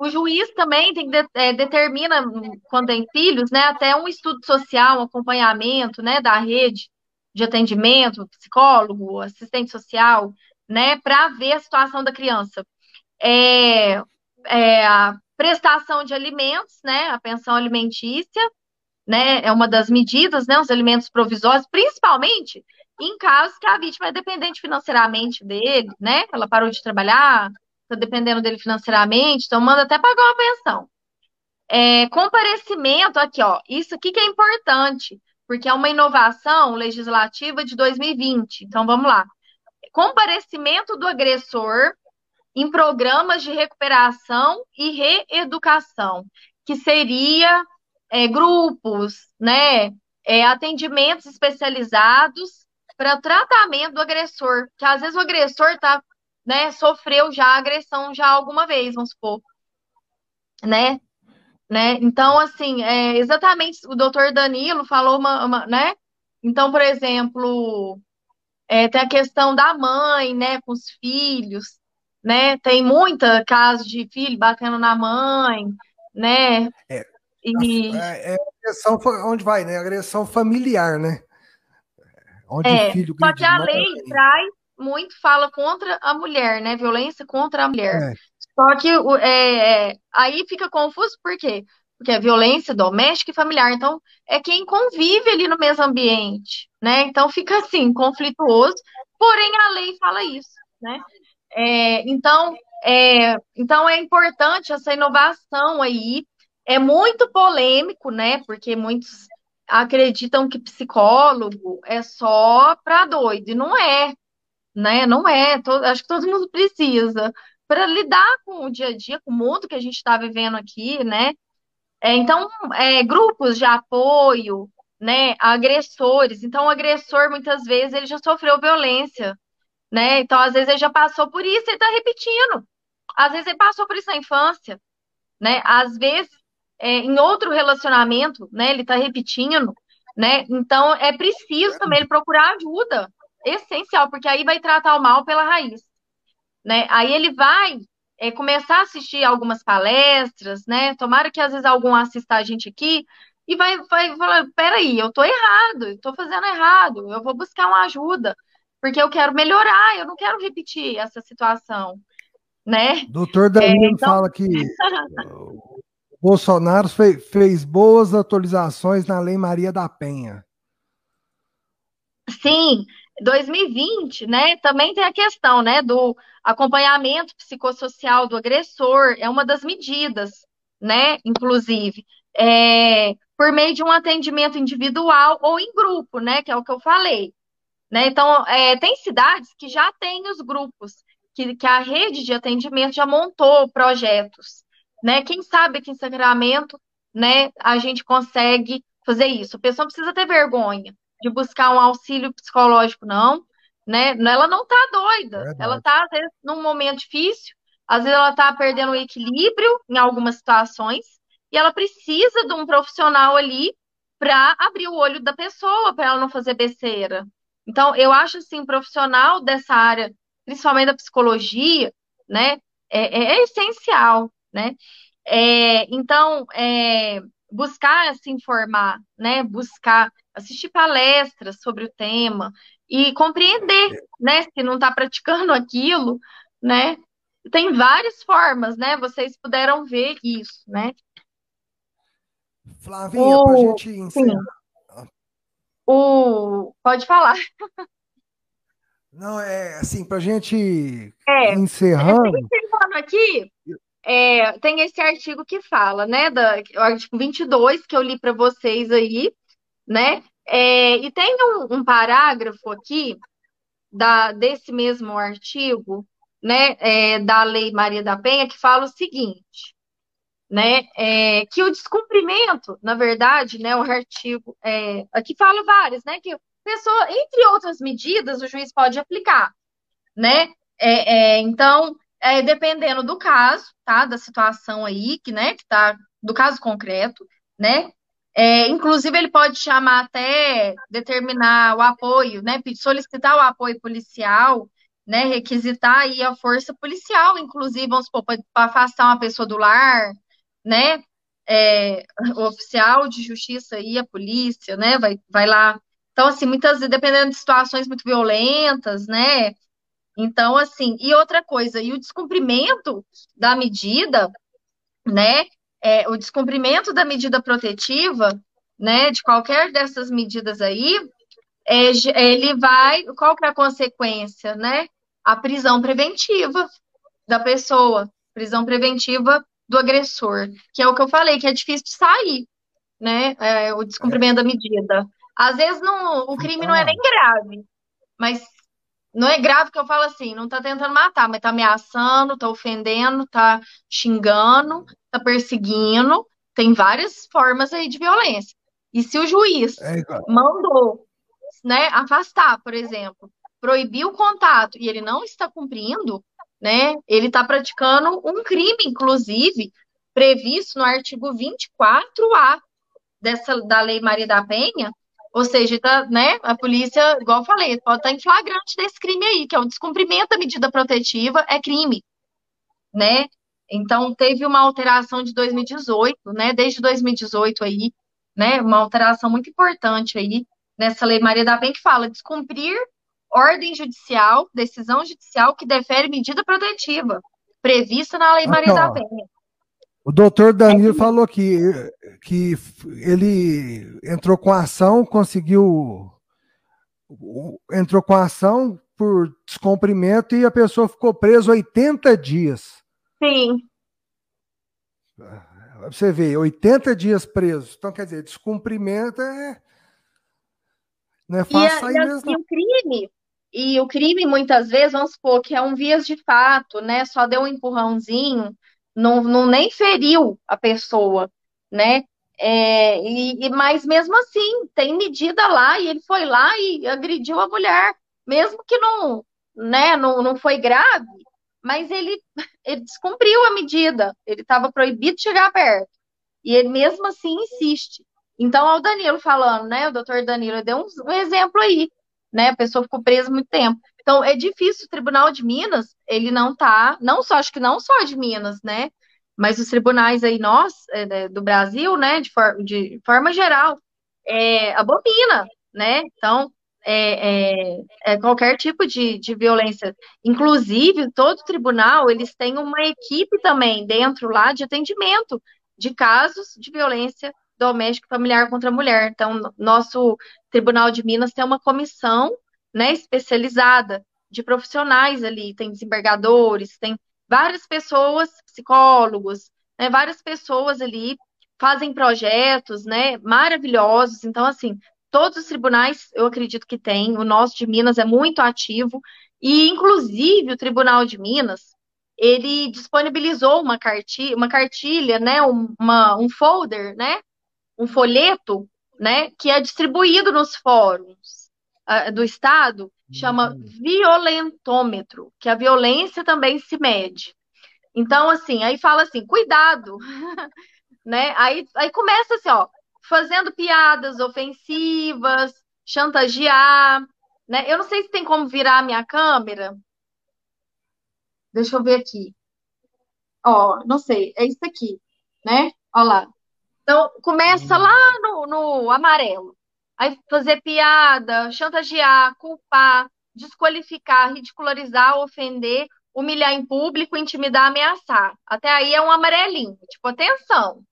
o juiz também tem é, determina quando tem filhos, né, até um estudo social, um acompanhamento, né, da rede de atendimento, psicólogo, assistente social, né, para ver a situação da criança. É, é, prestação de alimentos, né? A pensão alimentícia, né? É uma das medidas, né? Os alimentos provisórios, principalmente em casos que a vítima é dependente financeiramente dele, né? Ela parou de trabalhar, está dependendo dele financeiramente, então manda até pagar uma pensão. É, comparecimento, aqui, ó, isso aqui que é importante, porque é uma inovação legislativa de 2020. Então, vamos lá. Comparecimento do agressor em programas de recuperação e reeducação, que seria é, grupos, né, é, atendimentos especializados para tratamento do agressor, que às vezes o agressor tá, né, sofreu já agressão já alguma vez, vamos supor, né, né? Então, assim, é, exatamente o doutor Danilo falou uma, uma, né? Então, por exemplo, é, tem a questão da mãe, né, com os filhos, né? Tem muita caso de filho batendo na mãe, né? É, e... é, é agressão onde vai, né? Agressão familiar, né? Onde é, o filho só que a lei traz muito fala contra a mulher, né? Violência contra a mulher. É. Só que é, é, aí fica confuso por quê? Porque é violência doméstica e familiar. Então, é quem convive ali no mesmo ambiente, né? Então fica assim, conflituoso, porém a lei fala isso, né? É, então, é, então é importante essa inovação aí. É muito polêmico, né? Porque muitos acreditam que psicólogo é só para doido, e não é, né? Não é. Todo, acho que todo mundo precisa para lidar com o dia a dia, com o mundo que a gente está vivendo aqui, né? É, então, é, grupos de apoio, né? Agressores. Então, o agressor muitas vezes ele já sofreu violência, né? Então, às vezes ele já passou por isso e está repetindo. Às vezes ele passou por isso na infância, né? Às vezes é, em outro relacionamento, né? Ele está repetindo, né? Então, é preciso também ele procurar ajuda, essencial, porque aí vai tratar o mal pela raiz né? Aí ele vai é, começar a assistir algumas palestras, né? Tomara que às vezes algum assista a gente aqui e vai, vai falar, peraí, eu tô errado, eu tô fazendo errado, eu vou buscar uma ajuda, porque eu quero melhorar, eu não quero repetir essa situação, né? Doutor Danilo é, então... fala que Bolsonaro fez, fez boas atualizações na Lei Maria da Penha. Sim, 2020, né, também tem a questão, né, do acompanhamento psicossocial do agressor, é uma das medidas, né, inclusive, é, por meio de um atendimento individual ou em grupo, né, que é o que eu falei, né, então, é, tem cidades que já têm os grupos, que, que a rede de atendimento já montou projetos, né, quem sabe aqui em Sacramento, né, a gente consegue fazer isso, a pessoa precisa ter vergonha, de buscar um auxílio psicológico, não. Né? Ela não está doida. Ela está, às vezes, num momento difícil, às vezes ela está perdendo o equilíbrio em algumas situações, e ela precisa de um profissional ali para abrir o olho da pessoa, para ela não fazer besteira. Então, eu acho assim, profissional dessa área, principalmente da psicologia, né, é, é, é essencial, né? É, então, é, buscar se informar, né? Buscar assistir palestras sobre o tema e compreender, né, se não está praticando aquilo, né? Tem várias formas, né? Vocês puderam ver isso, né? Flavinha, para a gente encerrar. O... Pode falar. Não, é assim, para a gente é, encerrando. Encerrando aqui, é, tem esse artigo que fala, né, da, o artigo 22, que eu li para vocês aí, né, é, e tem um, um, parágrafo aqui da, desse mesmo artigo, né, é, da Lei Maria da Penha, que fala o seguinte, né, é, que o descumprimento, na verdade, né, o artigo, é, aqui fala vários, né, que pessoa, entre outras medidas, o juiz pode aplicar, né, é, é, dependendo do caso, tá, da situação aí, que, né, que tá, do caso concreto, né, é, inclusive, ele pode chamar até determinar o apoio, né? Solicitar o apoio policial, né? Requisitar aí a força policial, inclusive, vamos supor, para afastar uma pessoa do lar, né? É, o oficial de justiça aí, a polícia, né? Vai, vai lá. Então, assim, muitas dependendo de situações muito violentas, né? Então, assim, e outra coisa, e o descumprimento da medida né, é, o descumprimento da medida protetiva, né, de qualquer dessas medidas aí, é, ele vai, qual que é a consequência, né? A prisão preventiva da pessoa, prisão preventiva do agressor, que é o que eu falei, que é difícil de sair, né? É, o descumprimento da medida. Às vezes não, o crime não é nem grave, mas não é grave que eu falo assim, não tá tentando matar, mas tá ameaçando, tá ofendendo, tá xingando, tá perseguindo, tem várias formas aí de violência. E se o juiz é mandou né, afastar, por exemplo, proibir o contato e ele não está cumprindo, né, ele está praticando um crime, inclusive, previsto no artigo 24A dessa, da Lei Maria da Penha, ou seja, tá, né, a polícia, igual eu falei, pode estar em flagrante desse crime aí, que é o descumprimento da medida protetiva, é crime, né? Então, teve uma alteração de 2018, né, desde 2018 aí, né, uma alteração muito importante aí, nessa Lei Maria da Penha que fala descumprir ordem judicial, decisão judicial que defere medida protetiva prevista na Lei Maria da Penha. O doutor Danilo é falou que, que ele entrou com a ação, conseguiu. entrou com a ação por descumprimento e a pessoa ficou presa 80 dias. Sim. Você vê, 80 dias preso. Então, quer dizer, descumprimento é não é fácil e, a, mesmo. E o crime, e o crime, muitas vezes, vamos supor que é um vias de fato, né? Só deu um empurrãozinho, não, não nem feriu a pessoa, né? É, e, mas mesmo assim, tem medida lá, e ele foi lá e agrediu a mulher, mesmo que não, né, não, não foi grave, mas ele, ele descumpriu a medida, ele estava proibido de chegar perto, e ele mesmo assim insiste. Então, é o Danilo falando, né? O doutor Danilo deu um, um exemplo aí, né? A pessoa ficou presa muito tempo. Então, é difícil, o Tribunal de Minas, ele não tá, não só, acho que não só de Minas, né? Mas os tribunais aí, nós, é, do Brasil, né, de, for, de forma geral, é, abomina, né? Então, é, é, é, qualquer tipo de, de violência. Inclusive, todo tribunal, eles têm uma equipe também dentro lá de atendimento de casos de violência doméstico familiar contra a mulher. Então, nosso Tribunal de Minas tem uma comissão né, especializada de profissionais ali, tem desembargadores, tem várias pessoas, psicólogos, né, várias pessoas ali fazem projetos, né, maravilhosos. Então, assim, todos os tribunais, eu acredito que tem, o nosso de Minas é muito ativo, e inclusive o Tribunal de Minas, ele disponibilizou uma cartilha, uma cartilha, né, uma, um folder, né, um folheto, né, que é distribuído nos fóruns uh, do Estado, chama uhum. violentômetro, que a violência também se mede. Então, assim, aí fala assim, cuidado, né? Aí, aí começa assim, ó, fazendo piadas ofensivas, chantagear, né? Eu não sei se tem como virar a minha câmera. Deixa eu ver aqui. Ó, não sei, é isso aqui, né? Olha lá. Então, começa lá no, no amarelo. Aí fazer piada, chantagear, culpar, desqualificar, ridicularizar, ofender, humilhar em público, intimidar, ameaçar. Até aí é um amarelinho, tipo, atenção,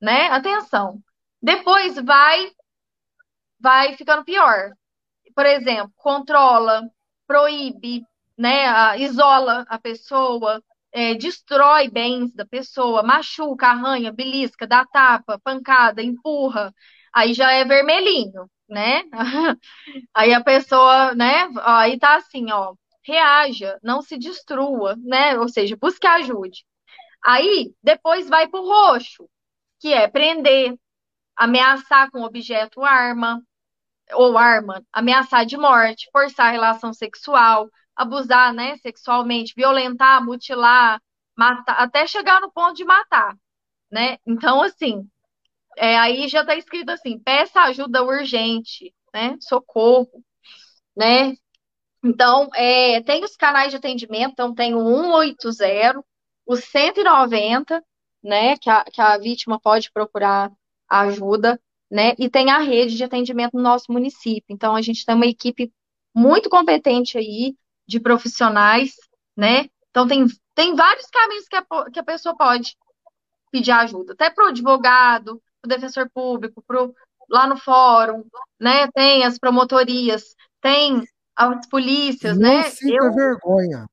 né? Atenção. Depois vai vai ficando pior. Por exemplo, controla, proíbe, né, isola a pessoa, é, destrói bens da pessoa, machuca, arranha, belisca, dá tapa, pancada, empurra, aí já é vermelhinho, né? aí a pessoa, né? Aí tá assim, ó, reaja, não se destrua, né? Ou seja, busque ajude. Aí depois vai pro roxo, que é prender, ameaçar com objeto arma ou arma, ameaçar de morte, forçar relação sexual, abusar, né, sexualmente, violentar, mutilar, matar, até chegar no ponto de matar, né? Então, assim, é, aí já está escrito assim, peça ajuda urgente, né? Socorro, né? Então, é, tem os canais de atendimento, então tem o 180, o 190, né, que a, que a vítima pode procurar ajuda, né, e tem a rede de atendimento no nosso município. Então, a gente tem uma equipe muito competente aí, de profissionais, né? Então tem, tem vários caminhos que a, que a pessoa pode pedir ajuda, até para o advogado, o defensor público, pro, lá no fórum, né? Tem as promotorias, tem as polícias, Não né? sinta Eu... vergonha.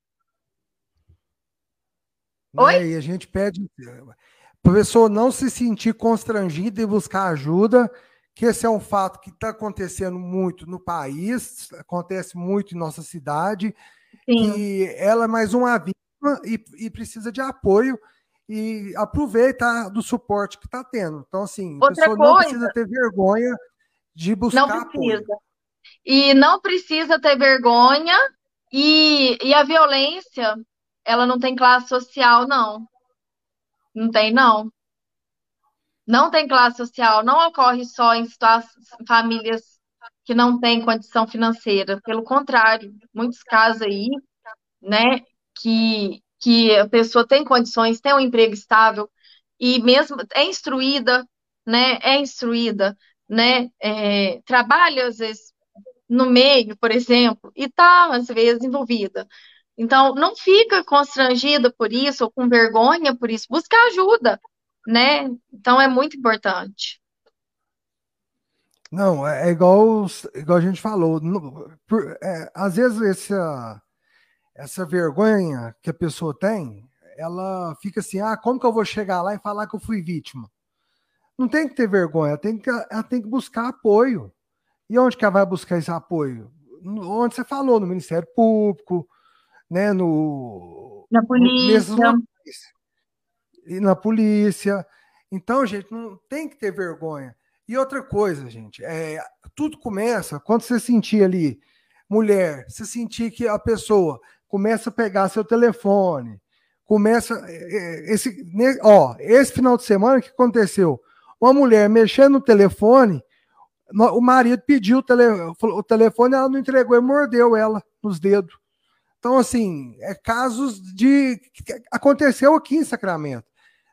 Oi? Né? E a gente pede pessoa não se sentir constrangida e buscar ajuda, que esse é um fato que está acontecendo muito no país, acontece muito em nossa cidade, Sim. que ela é mais uma vítima e, e precisa de apoio e aproveita do suporte que está tendo. Então, assim, a pessoa não coisa- precisa ter vergonha de buscar Não apoio. precisa. E não precisa ter vergonha. E, e a violência, ela não tem classe social, não. Não tem, não. Não tem classe social. Não ocorre só em famílias que não têm condição financeira. Pelo contrário, muitos casos aí, né, que, que a pessoa tem condições, tem um emprego estável e mesmo é instruída, né, é instruída, né, é, trabalha às vezes no meio, por exemplo, e está às vezes envolvida. Então, não fica constrangida por isso ou com vergonha por isso, busca ajuda, né? Então é muito importante. Não, é é igual, igual a gente falou. por- é, às vezes essa, essa vergonha que a pessoa tem, ela fica assim, ah, como que eu vou chegar lá e falar que eu fui vítima? Não tem que ter vergonha, ela tem que, ela tem que buscar apoio. E onde que ela vai buscar esse apoio? Onde você falou, no Ministério Público, né, no, Na polícia. E na polícia. Então, gente, não tem que ter vergonha. E outra coisa, gente, é, tudo começa quando você sentir ali, mulher, você sentir que a pessoa começa a pegar seu telefone, começa. é, é, Esse, ó, esse final de semana, que aconteceu? Uma mulher mexendo no telefone, o marido pediu o, tele, o telefone, ela não entregou e mordeu ela nos dedos. Então, assim, é casos de. Aconteceu aqui em Sacramento.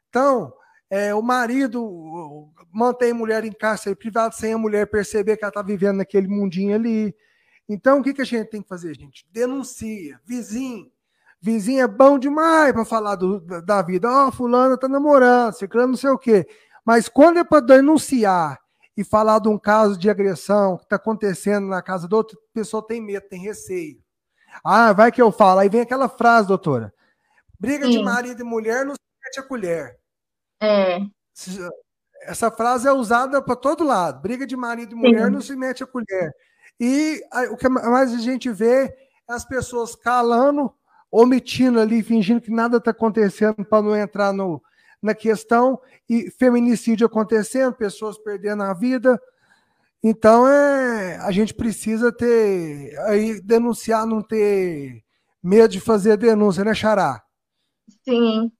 Então, é, o marido mantém a mulher em cárcere privado sem a mulher perceber que ela está vivendo naquele mundinho ali. Então, o que, que a gente tem que fazer, gente? Denuncia. Vizinho. Vizinho é bom demais para falar do- da, da vida. Ó, fulano tá namorando, ciclano não sei o quê. Mas quando é para denunciar e falar de um caso de agressão que está acontecendo na casa do outro, a pessoa tem medo, tem receio. Ah, vai que eu falo. Aí vem aquela frase, doutora. Briga de Sim. marido e mulher não se mete a colher. É, Essa frase é usada para todo lado. Briga de marido e mulher Sim. não se mete a colher. E o que mais a gente vê é as pessoas calando, omitindo ali, fingindo que nada está acontecendo para não entrar no, na questão, e feminicídio acontecendo, pessoas perdendo a vida. Então é, a gente precisa ter aí denunciar, não ter medo de fazer a denúncia, né, Xará? sim.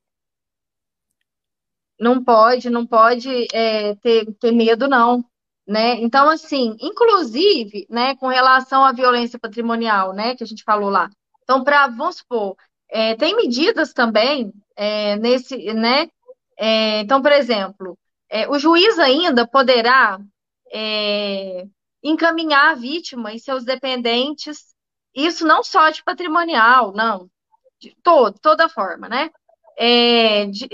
Não pode, não pode é, ter, ter medo, não. Né? Então, assim, inclusive, né, com relação à violência patrimonial, né, que a gente falou lá. Então, para, vamos supor, é, tem medidas também é, nesse, né? É, então, por exemplo, é, o juiz ainda poderá é, encaminhar a vítima e seus dependentes, isso não só de patrimonial, não, de todo, toda forma, né? É, de,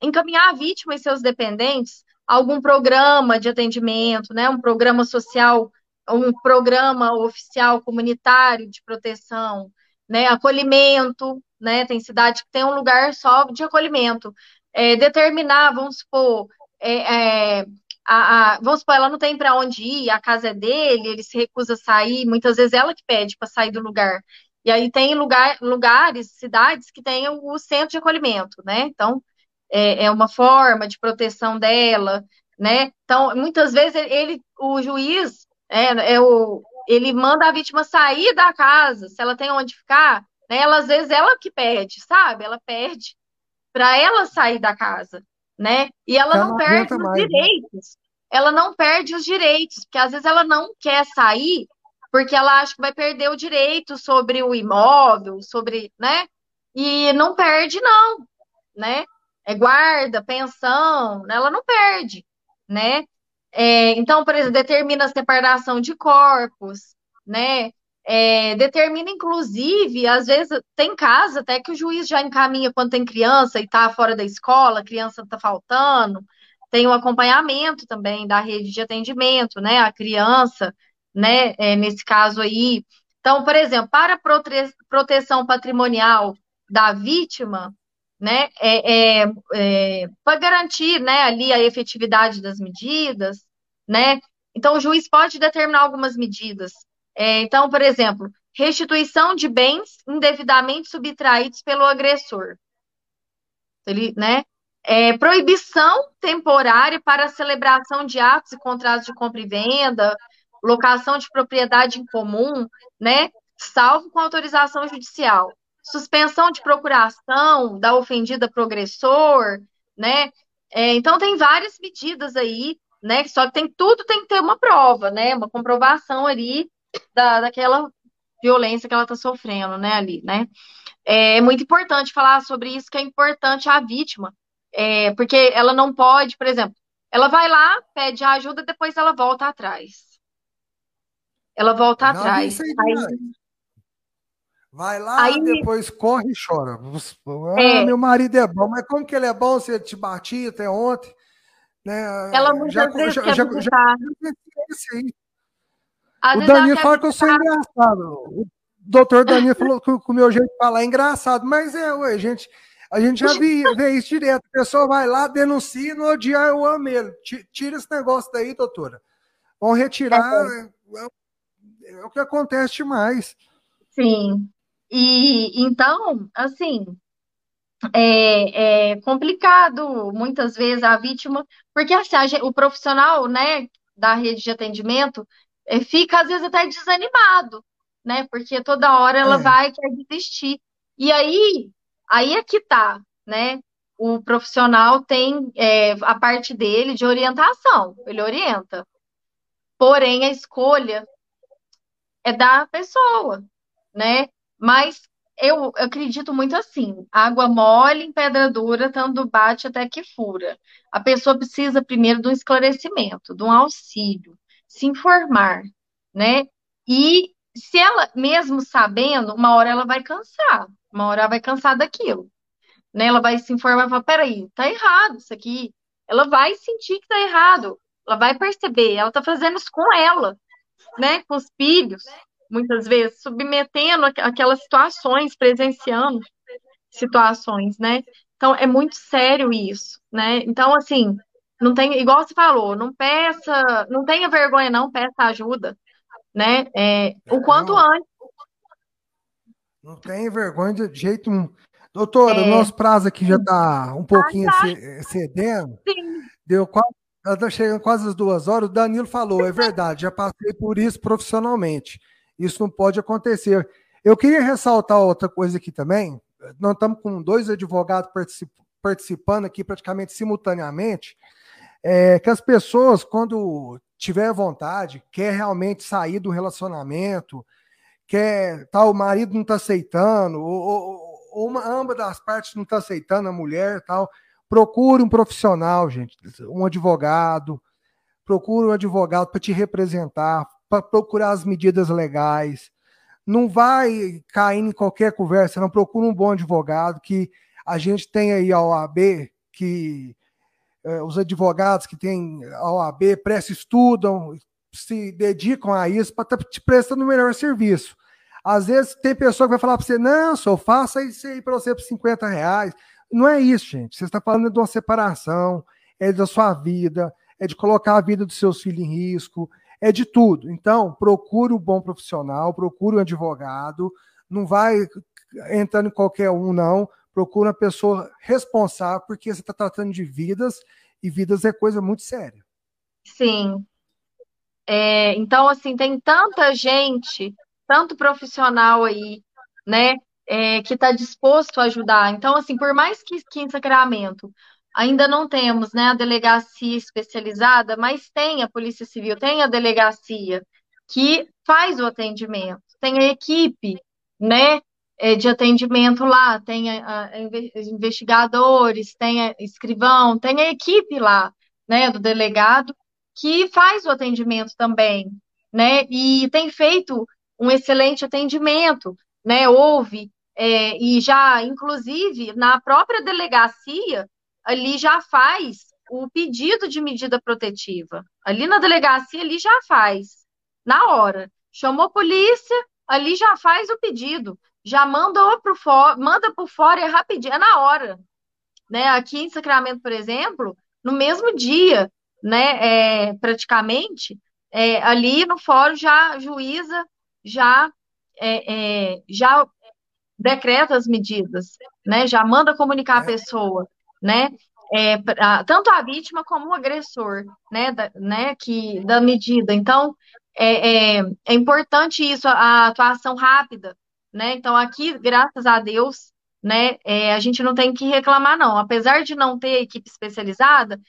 encaminhar a vítima e seus dependentes algum programa de atendimento, né? Um programa social, um programa oficial comunitário de proteção, né? Acolhimento, né? Tem cidade que tem um lugar só de acolhimento. É, determinar, vamos supor, é, é, a, a, vamos supor, ela não tem para onde ir, a casa é dele, ele se recusa a sair, muitas vezes ela que pede para sair do lugar. E aí tem lugar, lugares, cidades que têm o centro de acolhimento, né? Então, é, é uma forma de proteção dela, né? Então, muitas vezes ele, o juiz, é, é o, ele manda a vítima sair da casa, se ela tem onde ficar, né? Ela, às vezes ela que pede, sabe? Ela pede para ela sair da casa, né? E ela Ela não não perde os mais, né? direitos. Ela não perde os direitos, porque às vezes ela não quer sair porque ela acha que vai perder o direito sobre o imóvel, sobre, né? E não perde, não, né? É guarda, pensão, né? ela não perde, né? É, então, por exemplo, determina a separação de corpos, né? é, determina, inclusive, às vezes tem casos até que o juiz já encaminha quando tem criança e está fora da escola, a criança está faltando, tem o acompanhamento também da rede de atendimento, né? A criança, né? É, nesse caso aí. Então, por exemplo, para prote proteção patrimonial da vítima, né? É, é, é para garantir, né? Ali a efetividade das medidas, né? Então, o juiz pode determinar algumas medidas. É, então, por exemplo, restituição de bens indevidamente subtraídos pelo agressor. Ele, né? É, proibição temporária para celebração de atos e contratos de compra e venda, locação de propriedade em comum, né? Salvo com autorização judicial. Suspensão de procuração da ofendida progressor, né? É, então tem várias medidas aí, né? Só que tem tudo tem que ter uma prova, né? Uma comprovação ali da, daquela violência que ela está sofrendo, né? Ali, né? É muito importante falar sobre isso, que é importante a vítima, é, porque ela não pode, por exemplo, ela vai lá, pede ajuda, depois ela volta atrás. Ela volta não, atrás. Aí, vai lá, aí, depois corre e chora. Ah, é, meu marido é bom, mas como que ele é bom se ele te batia até ontem? Né? Ela muitas já, vezes já, quer já, já, já, o Danilo fala que eu sou engraçado. O doutor Danilo falou que o meu jeito de falar é engraçado, mas é, ué, gente, a gente já vê, vê isso direto. A pessoa vai lá, denuncia, no dia eu amo ele. Tira esse negócio daí, doutora. Vão retirar. É, é, é o que acontece demais. Sim. E então, assim, é, é, complicado muitas vezes a vítima, porque assim, a, o profissional, né, da rede de atendimento, é, fica às vezes até desanimado, né? Porque toda hora ela é. vai quer desistir. E aí, aí é que tá, né? O profissional tem é, a parte dele de orientação, ele orienta. Porém, a escolha é da pessoa, né? Mas eu acredito muito assim: água mole em pedra dura, tanto bate até que fura. A pessoa precisa primeiro de um esclarecimento, de um auxílio se informar, né? E se ela, mesmo sabendo, uma hora ela vai cansar, uma hora ela vai cansar daquilo, né? Ela vai se informar e falar, peraí, tá errado isso aqui. Ela vai sentir que tá errado, ela vai perceber, ela tá fazendo isso com ela, né? Com os filhos, muitas vezes, submetendo aquelas situações, presenciando situações, né? Então, é muito sério isso, né? Então, assim, não tem, igual você falou, não peça, não tenha vergonha, não, peça ajuda, né? É, o quanto não, antes. Não tenha vergonha de jeito nenhum. Doutora, é... o nosso prazo aqui já está um pouquinho ah, tá. cedendo. Sim. Deu quase, está chegando quase as duas horas. O Danilo falou, é verdade, já passei por isso profissionalmente. Isso não pode acontecer. Eu queria ressaltar outra coisa aqui também. Nós estamos com dois advogados participando aqui praticamente simultaneamente é, que as pessoas, quando tiver vontade, quer realmente sair do relacionamento, quer tal, o marido não está aceitando, ou, ou uma, ambas das partes não está aceitando a mulher tal, procure um profissional, gente, um advogado, procure um advogado para te representar, para procurar as medidas legais. Não vai cair em qualquer conversa, não procura um bom advogado que a gente tem aí a OAB que eh, os advogados que têm a OAB prestam, estudam, se dedicam a isso para estar tá te prestando o melhor serviço. Às vezes tem pessoa que vai falar para você, não, só faça isso aí para você por 50 reais. Não é isso, gente. Você está falando de uma separação, é da sua vida, é de colocar a vida dos seus filhos em risco, é de tudo. Então, procure um bom profissional, procure um advogado, não vai entrando em qualquer um, não procura uma pessoa responsável, porque você está tratando de vidas e vidas é coisa muito séria. Sim. É, então, assim, tem tanta gente, tanto profissional aí, né, é, que está disposto a ajudar. Então, assim, por mais que, que em Sacramento ainda não temos, né, a delegacia especializada, mas tem a Polícia Civil, tem a delegacia que faz o atendimento, tem a equipe, né, é, de atendimento lá, tem a, a, investigadores, tem a escrivão, tem a equipe lá, né, do delegado, que faz o atendimento também, né, e tem feito um excelente atendimento, né? Houve, é, e já, inclusive, na própria delegacia, ali já faz o pedido de medida protetiva. Ali na delegacia, ali já faz, na hora. Chamou a polícia, ali já faz o pedido, já manda por fora, manda por fora, é rapidinho, é na hora. Né? Aqui em Sacramento, por exemplo, no mesmo dia, né, é, praticamente, é, ali no fórum já juíza já, é, é, já decreta as medidas, né, já manda comunicar a é. pessoa, né, é, pra, tanto a vítima como o agressor, né, da, né, que, da medida. Então, é, é, é importante isso, a atuação rápida, né, então aqui, graças a Deus, né, é, a gente não tem que reclamar, não. Apesar de não ter equipe especializada,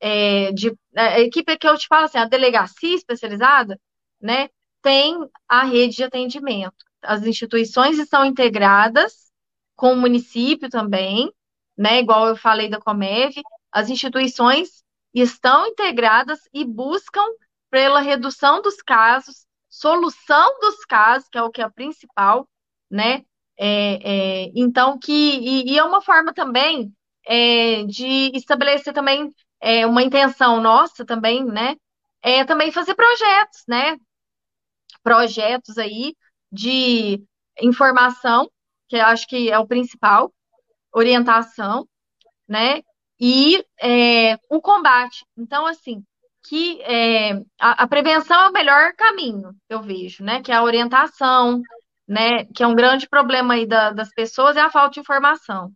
é, de, a equipe que eu te falo assim, a delegacia especializada, né, tem a rede de atendimento. As instituições estão integradas com o município também, né, igual eu falei da Comev, as instituições estão integradas e buscam pela redução dos casos, solução dos casos, que é o que é principal, né, é, é, então, que, e, e, é uma forma também é, de estabelecer também é, uma intenção nossa também, né? É também fazer projetos, né? Projetos aí de informação, que eu acho que é o principal, orientação, né? E é, o combate. Então, assim, que é, a, a, prevenção é o melhor caminho, eu vejo, né? Que é a orientação, né? Que é um grande problema aí da, das pessoas, é a falta de informação,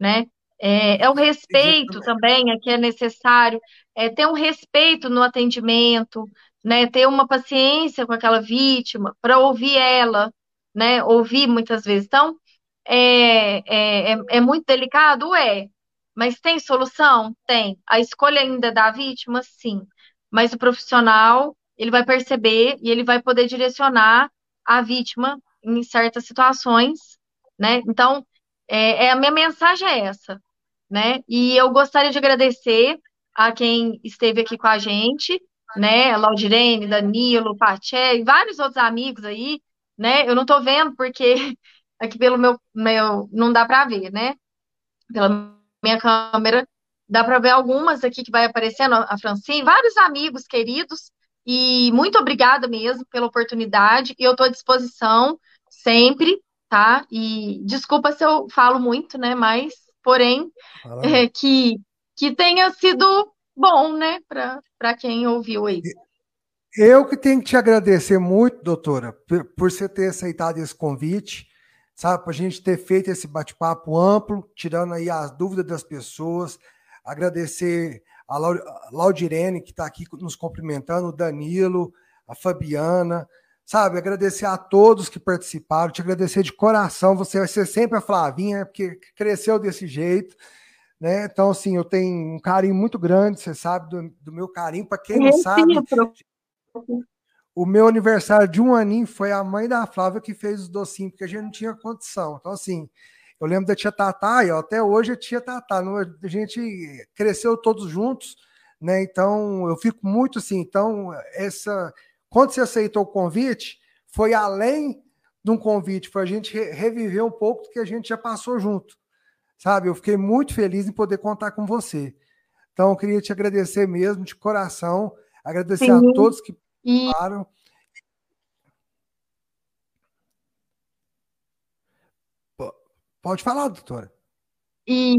né? É, é o respeito também, é que é necessário, é ter um respeito no atendimento, né? Ter uma paciência com aquela vítima para ouvir ela, né? Ouvir muitas vezes. Então, é, é, é, é muito delicado? É. Mas tem solução? Tem. A escolha ainda da vítima? Sim. Mas o profissional, ele vai perceber e ele vai poder direcionar a vítima em certas situações, né? Então, é, é, a minha mensagem é essa, né? E eu gostaria de agradecer a quem esteve aqui com a gente, né? Laudirene, Danilo, Paché e vários outros amigos aí, né? Eu não tô vendo porque aqui pelo meu, meu não dá para ver, né? Pela minha câmera dá para ver algumas aqui que vai aparecendo, a Francine, vários amigos queridos, e muito obrigada mesmo pela oportunidade, e eu estou à disposição sempre, tá? E desculpa se eu falo muito, né? Mas, porém, é, que, que tenha sido bom, né, para quem ouviu aí. Eu que tenho que te agradecer muito, doutora, por, por você ter aceitado esse convite, sabe, para a gente ter feito esse bate-papo amplo, tirando aí as dúvidas das pessoas, agradecer a Laudirene, que está aqui nos cumprimentando, o Danilo, a Fabiana, sabe? Agradecer a todos que participaram, te agradecer de coração. Você vai ser sempre a Flavinha, porque cresceu desse jeito. Né? Então, assim, eu tenho um carinho muito grande, você sabe do, do meu carinho. Para quem não sabe, o meu aniversário de um aninho foi a mãe da Flávia que fez os docinhos, porque a gente não tinha condição. Então, assim, eu lembro da tia Tatá, e até hoje a tia Tatá, a gente cresceu todos juntos, né? Então eu fico muito assim. Então, essa. Quando você aceitou o convite, foi além de um convite, foi a gente reviver um pouco do que a gente já passou junto. Sabe? Eu fiquei muito feliz em poder contar com você. Então, eu queria te agradecer mesmo, de coração, agradecer Sim. a todos que participaram. Pode falar, doutora. E,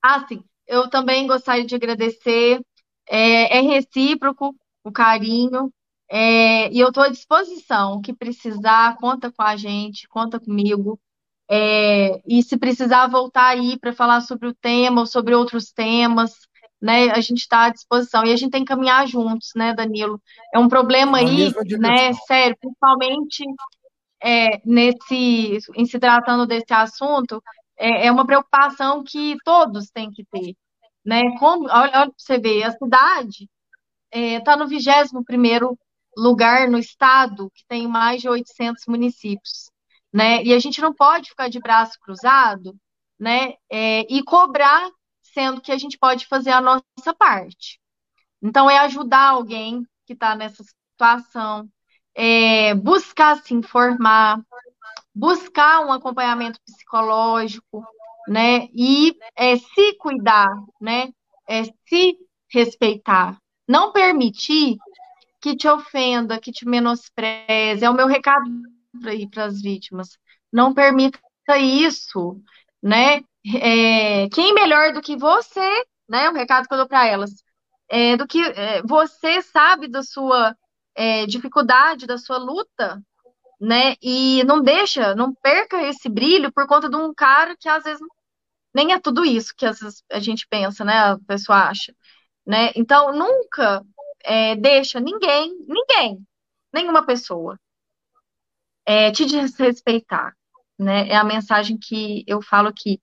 assim, eu também gostaria de agradecer. É, é recíproco o carinho. É, e eu estou à disposição. O que precisar, conta com a gente, conta comigo. É, e se precisar voltar aí para falar sobre o tema ou sobre outros temas, né, a gente está à disposição. E a gente tem que caminhar juntos, né, Danilo? É um problema aí, né, sério, principalmente é, nesse, em se tratando desse assunto, é, é uma preocupação que todos têm que ter. Né? Como, olha, olha você ver, a cidade está é, no 21 lugar no estado, que tem mais de 800 municípios. Né? E a gente não pode ficar de braço cruzado né? É, e cobrar, sendo que a gente pode fazer a nossa parte. Então, é ajudar alguém que está nessa situação, é, buscar se informar, buscar um acompanhamento psicológico, né? E é, se cuidar, né? É, se respeitar. Não permitir que te ofenda, que te menospreze. É o meu recado para as vítimas. Não permita isso, né? É, quem melhor do que você, né? O recado que eu dou para elas. É, do que é, você sabe da sua é, dificuldade, da sua luta, né? E não deixa, não perca esse brilho por conta de um cara que às vezes nem é tudo isso que às vezes a gente pensa, né? A pessoa acha, né? Então nunca é, deixa ninguém, ninguém, nenhuma pessoa é, te desrespeitar, né? É a mensagem que eu falo aqui.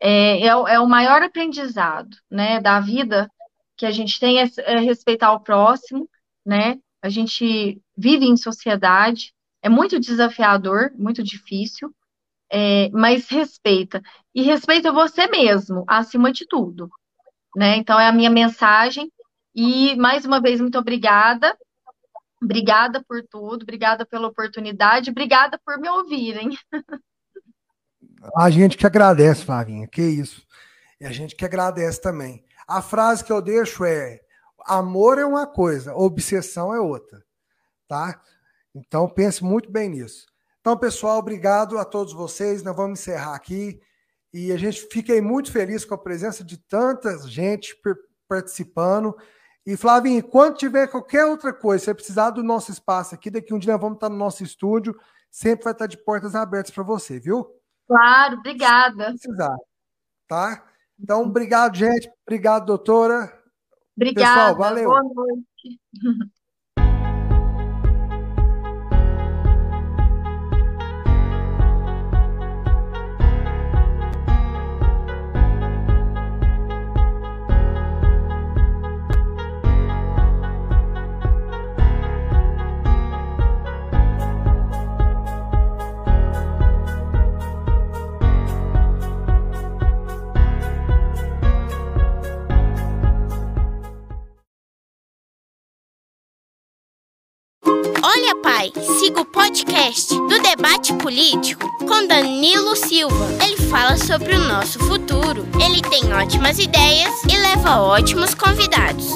É, é, é, o maior aprendizado, né, da vida que a gente tem é, é respeitar o próximo, né? A gente vive em sociedade, é muito desafiador, muito difícil, é, mas respeita. E respeita você mesmo, acima de tudo. Né? Então, é a minha mensagem. E, mais uma vez, muito obrigada. Obrigada por tudo, obrigada pela oportunidade, obrigada por me ouvirem. A gente que agradece, Flavinha, que isso. E a gente que agradece também. A frase que eu deixo é: amor é uma coisa, obsessão é outra. Tá? Então pense muito bem nisso. Então, pessoal, obrigado a todos vocês. Nós vamos encerrar aqui. E a gente fiquei muito feliz com a presença de tanta gente participando. E, Flavinho, quando tiver qualquer outra coisa, você precisar do nosso espaço aqui, daqui um dia nós vamos estar no nosso estúdio, sempre vai estar de portas abertas para você, viu? Claro, obrigada. Se precisar, tá? Então, obrigado, gente. Obrigado, doutora. Obrigada. Pessoal, valeu. Boa noite. Pai, siga o podcast do debate político com Danilo Silva. Ele fala sobre o nosso futuro. Ele tem ótimas ideias e leva ótimos convidados.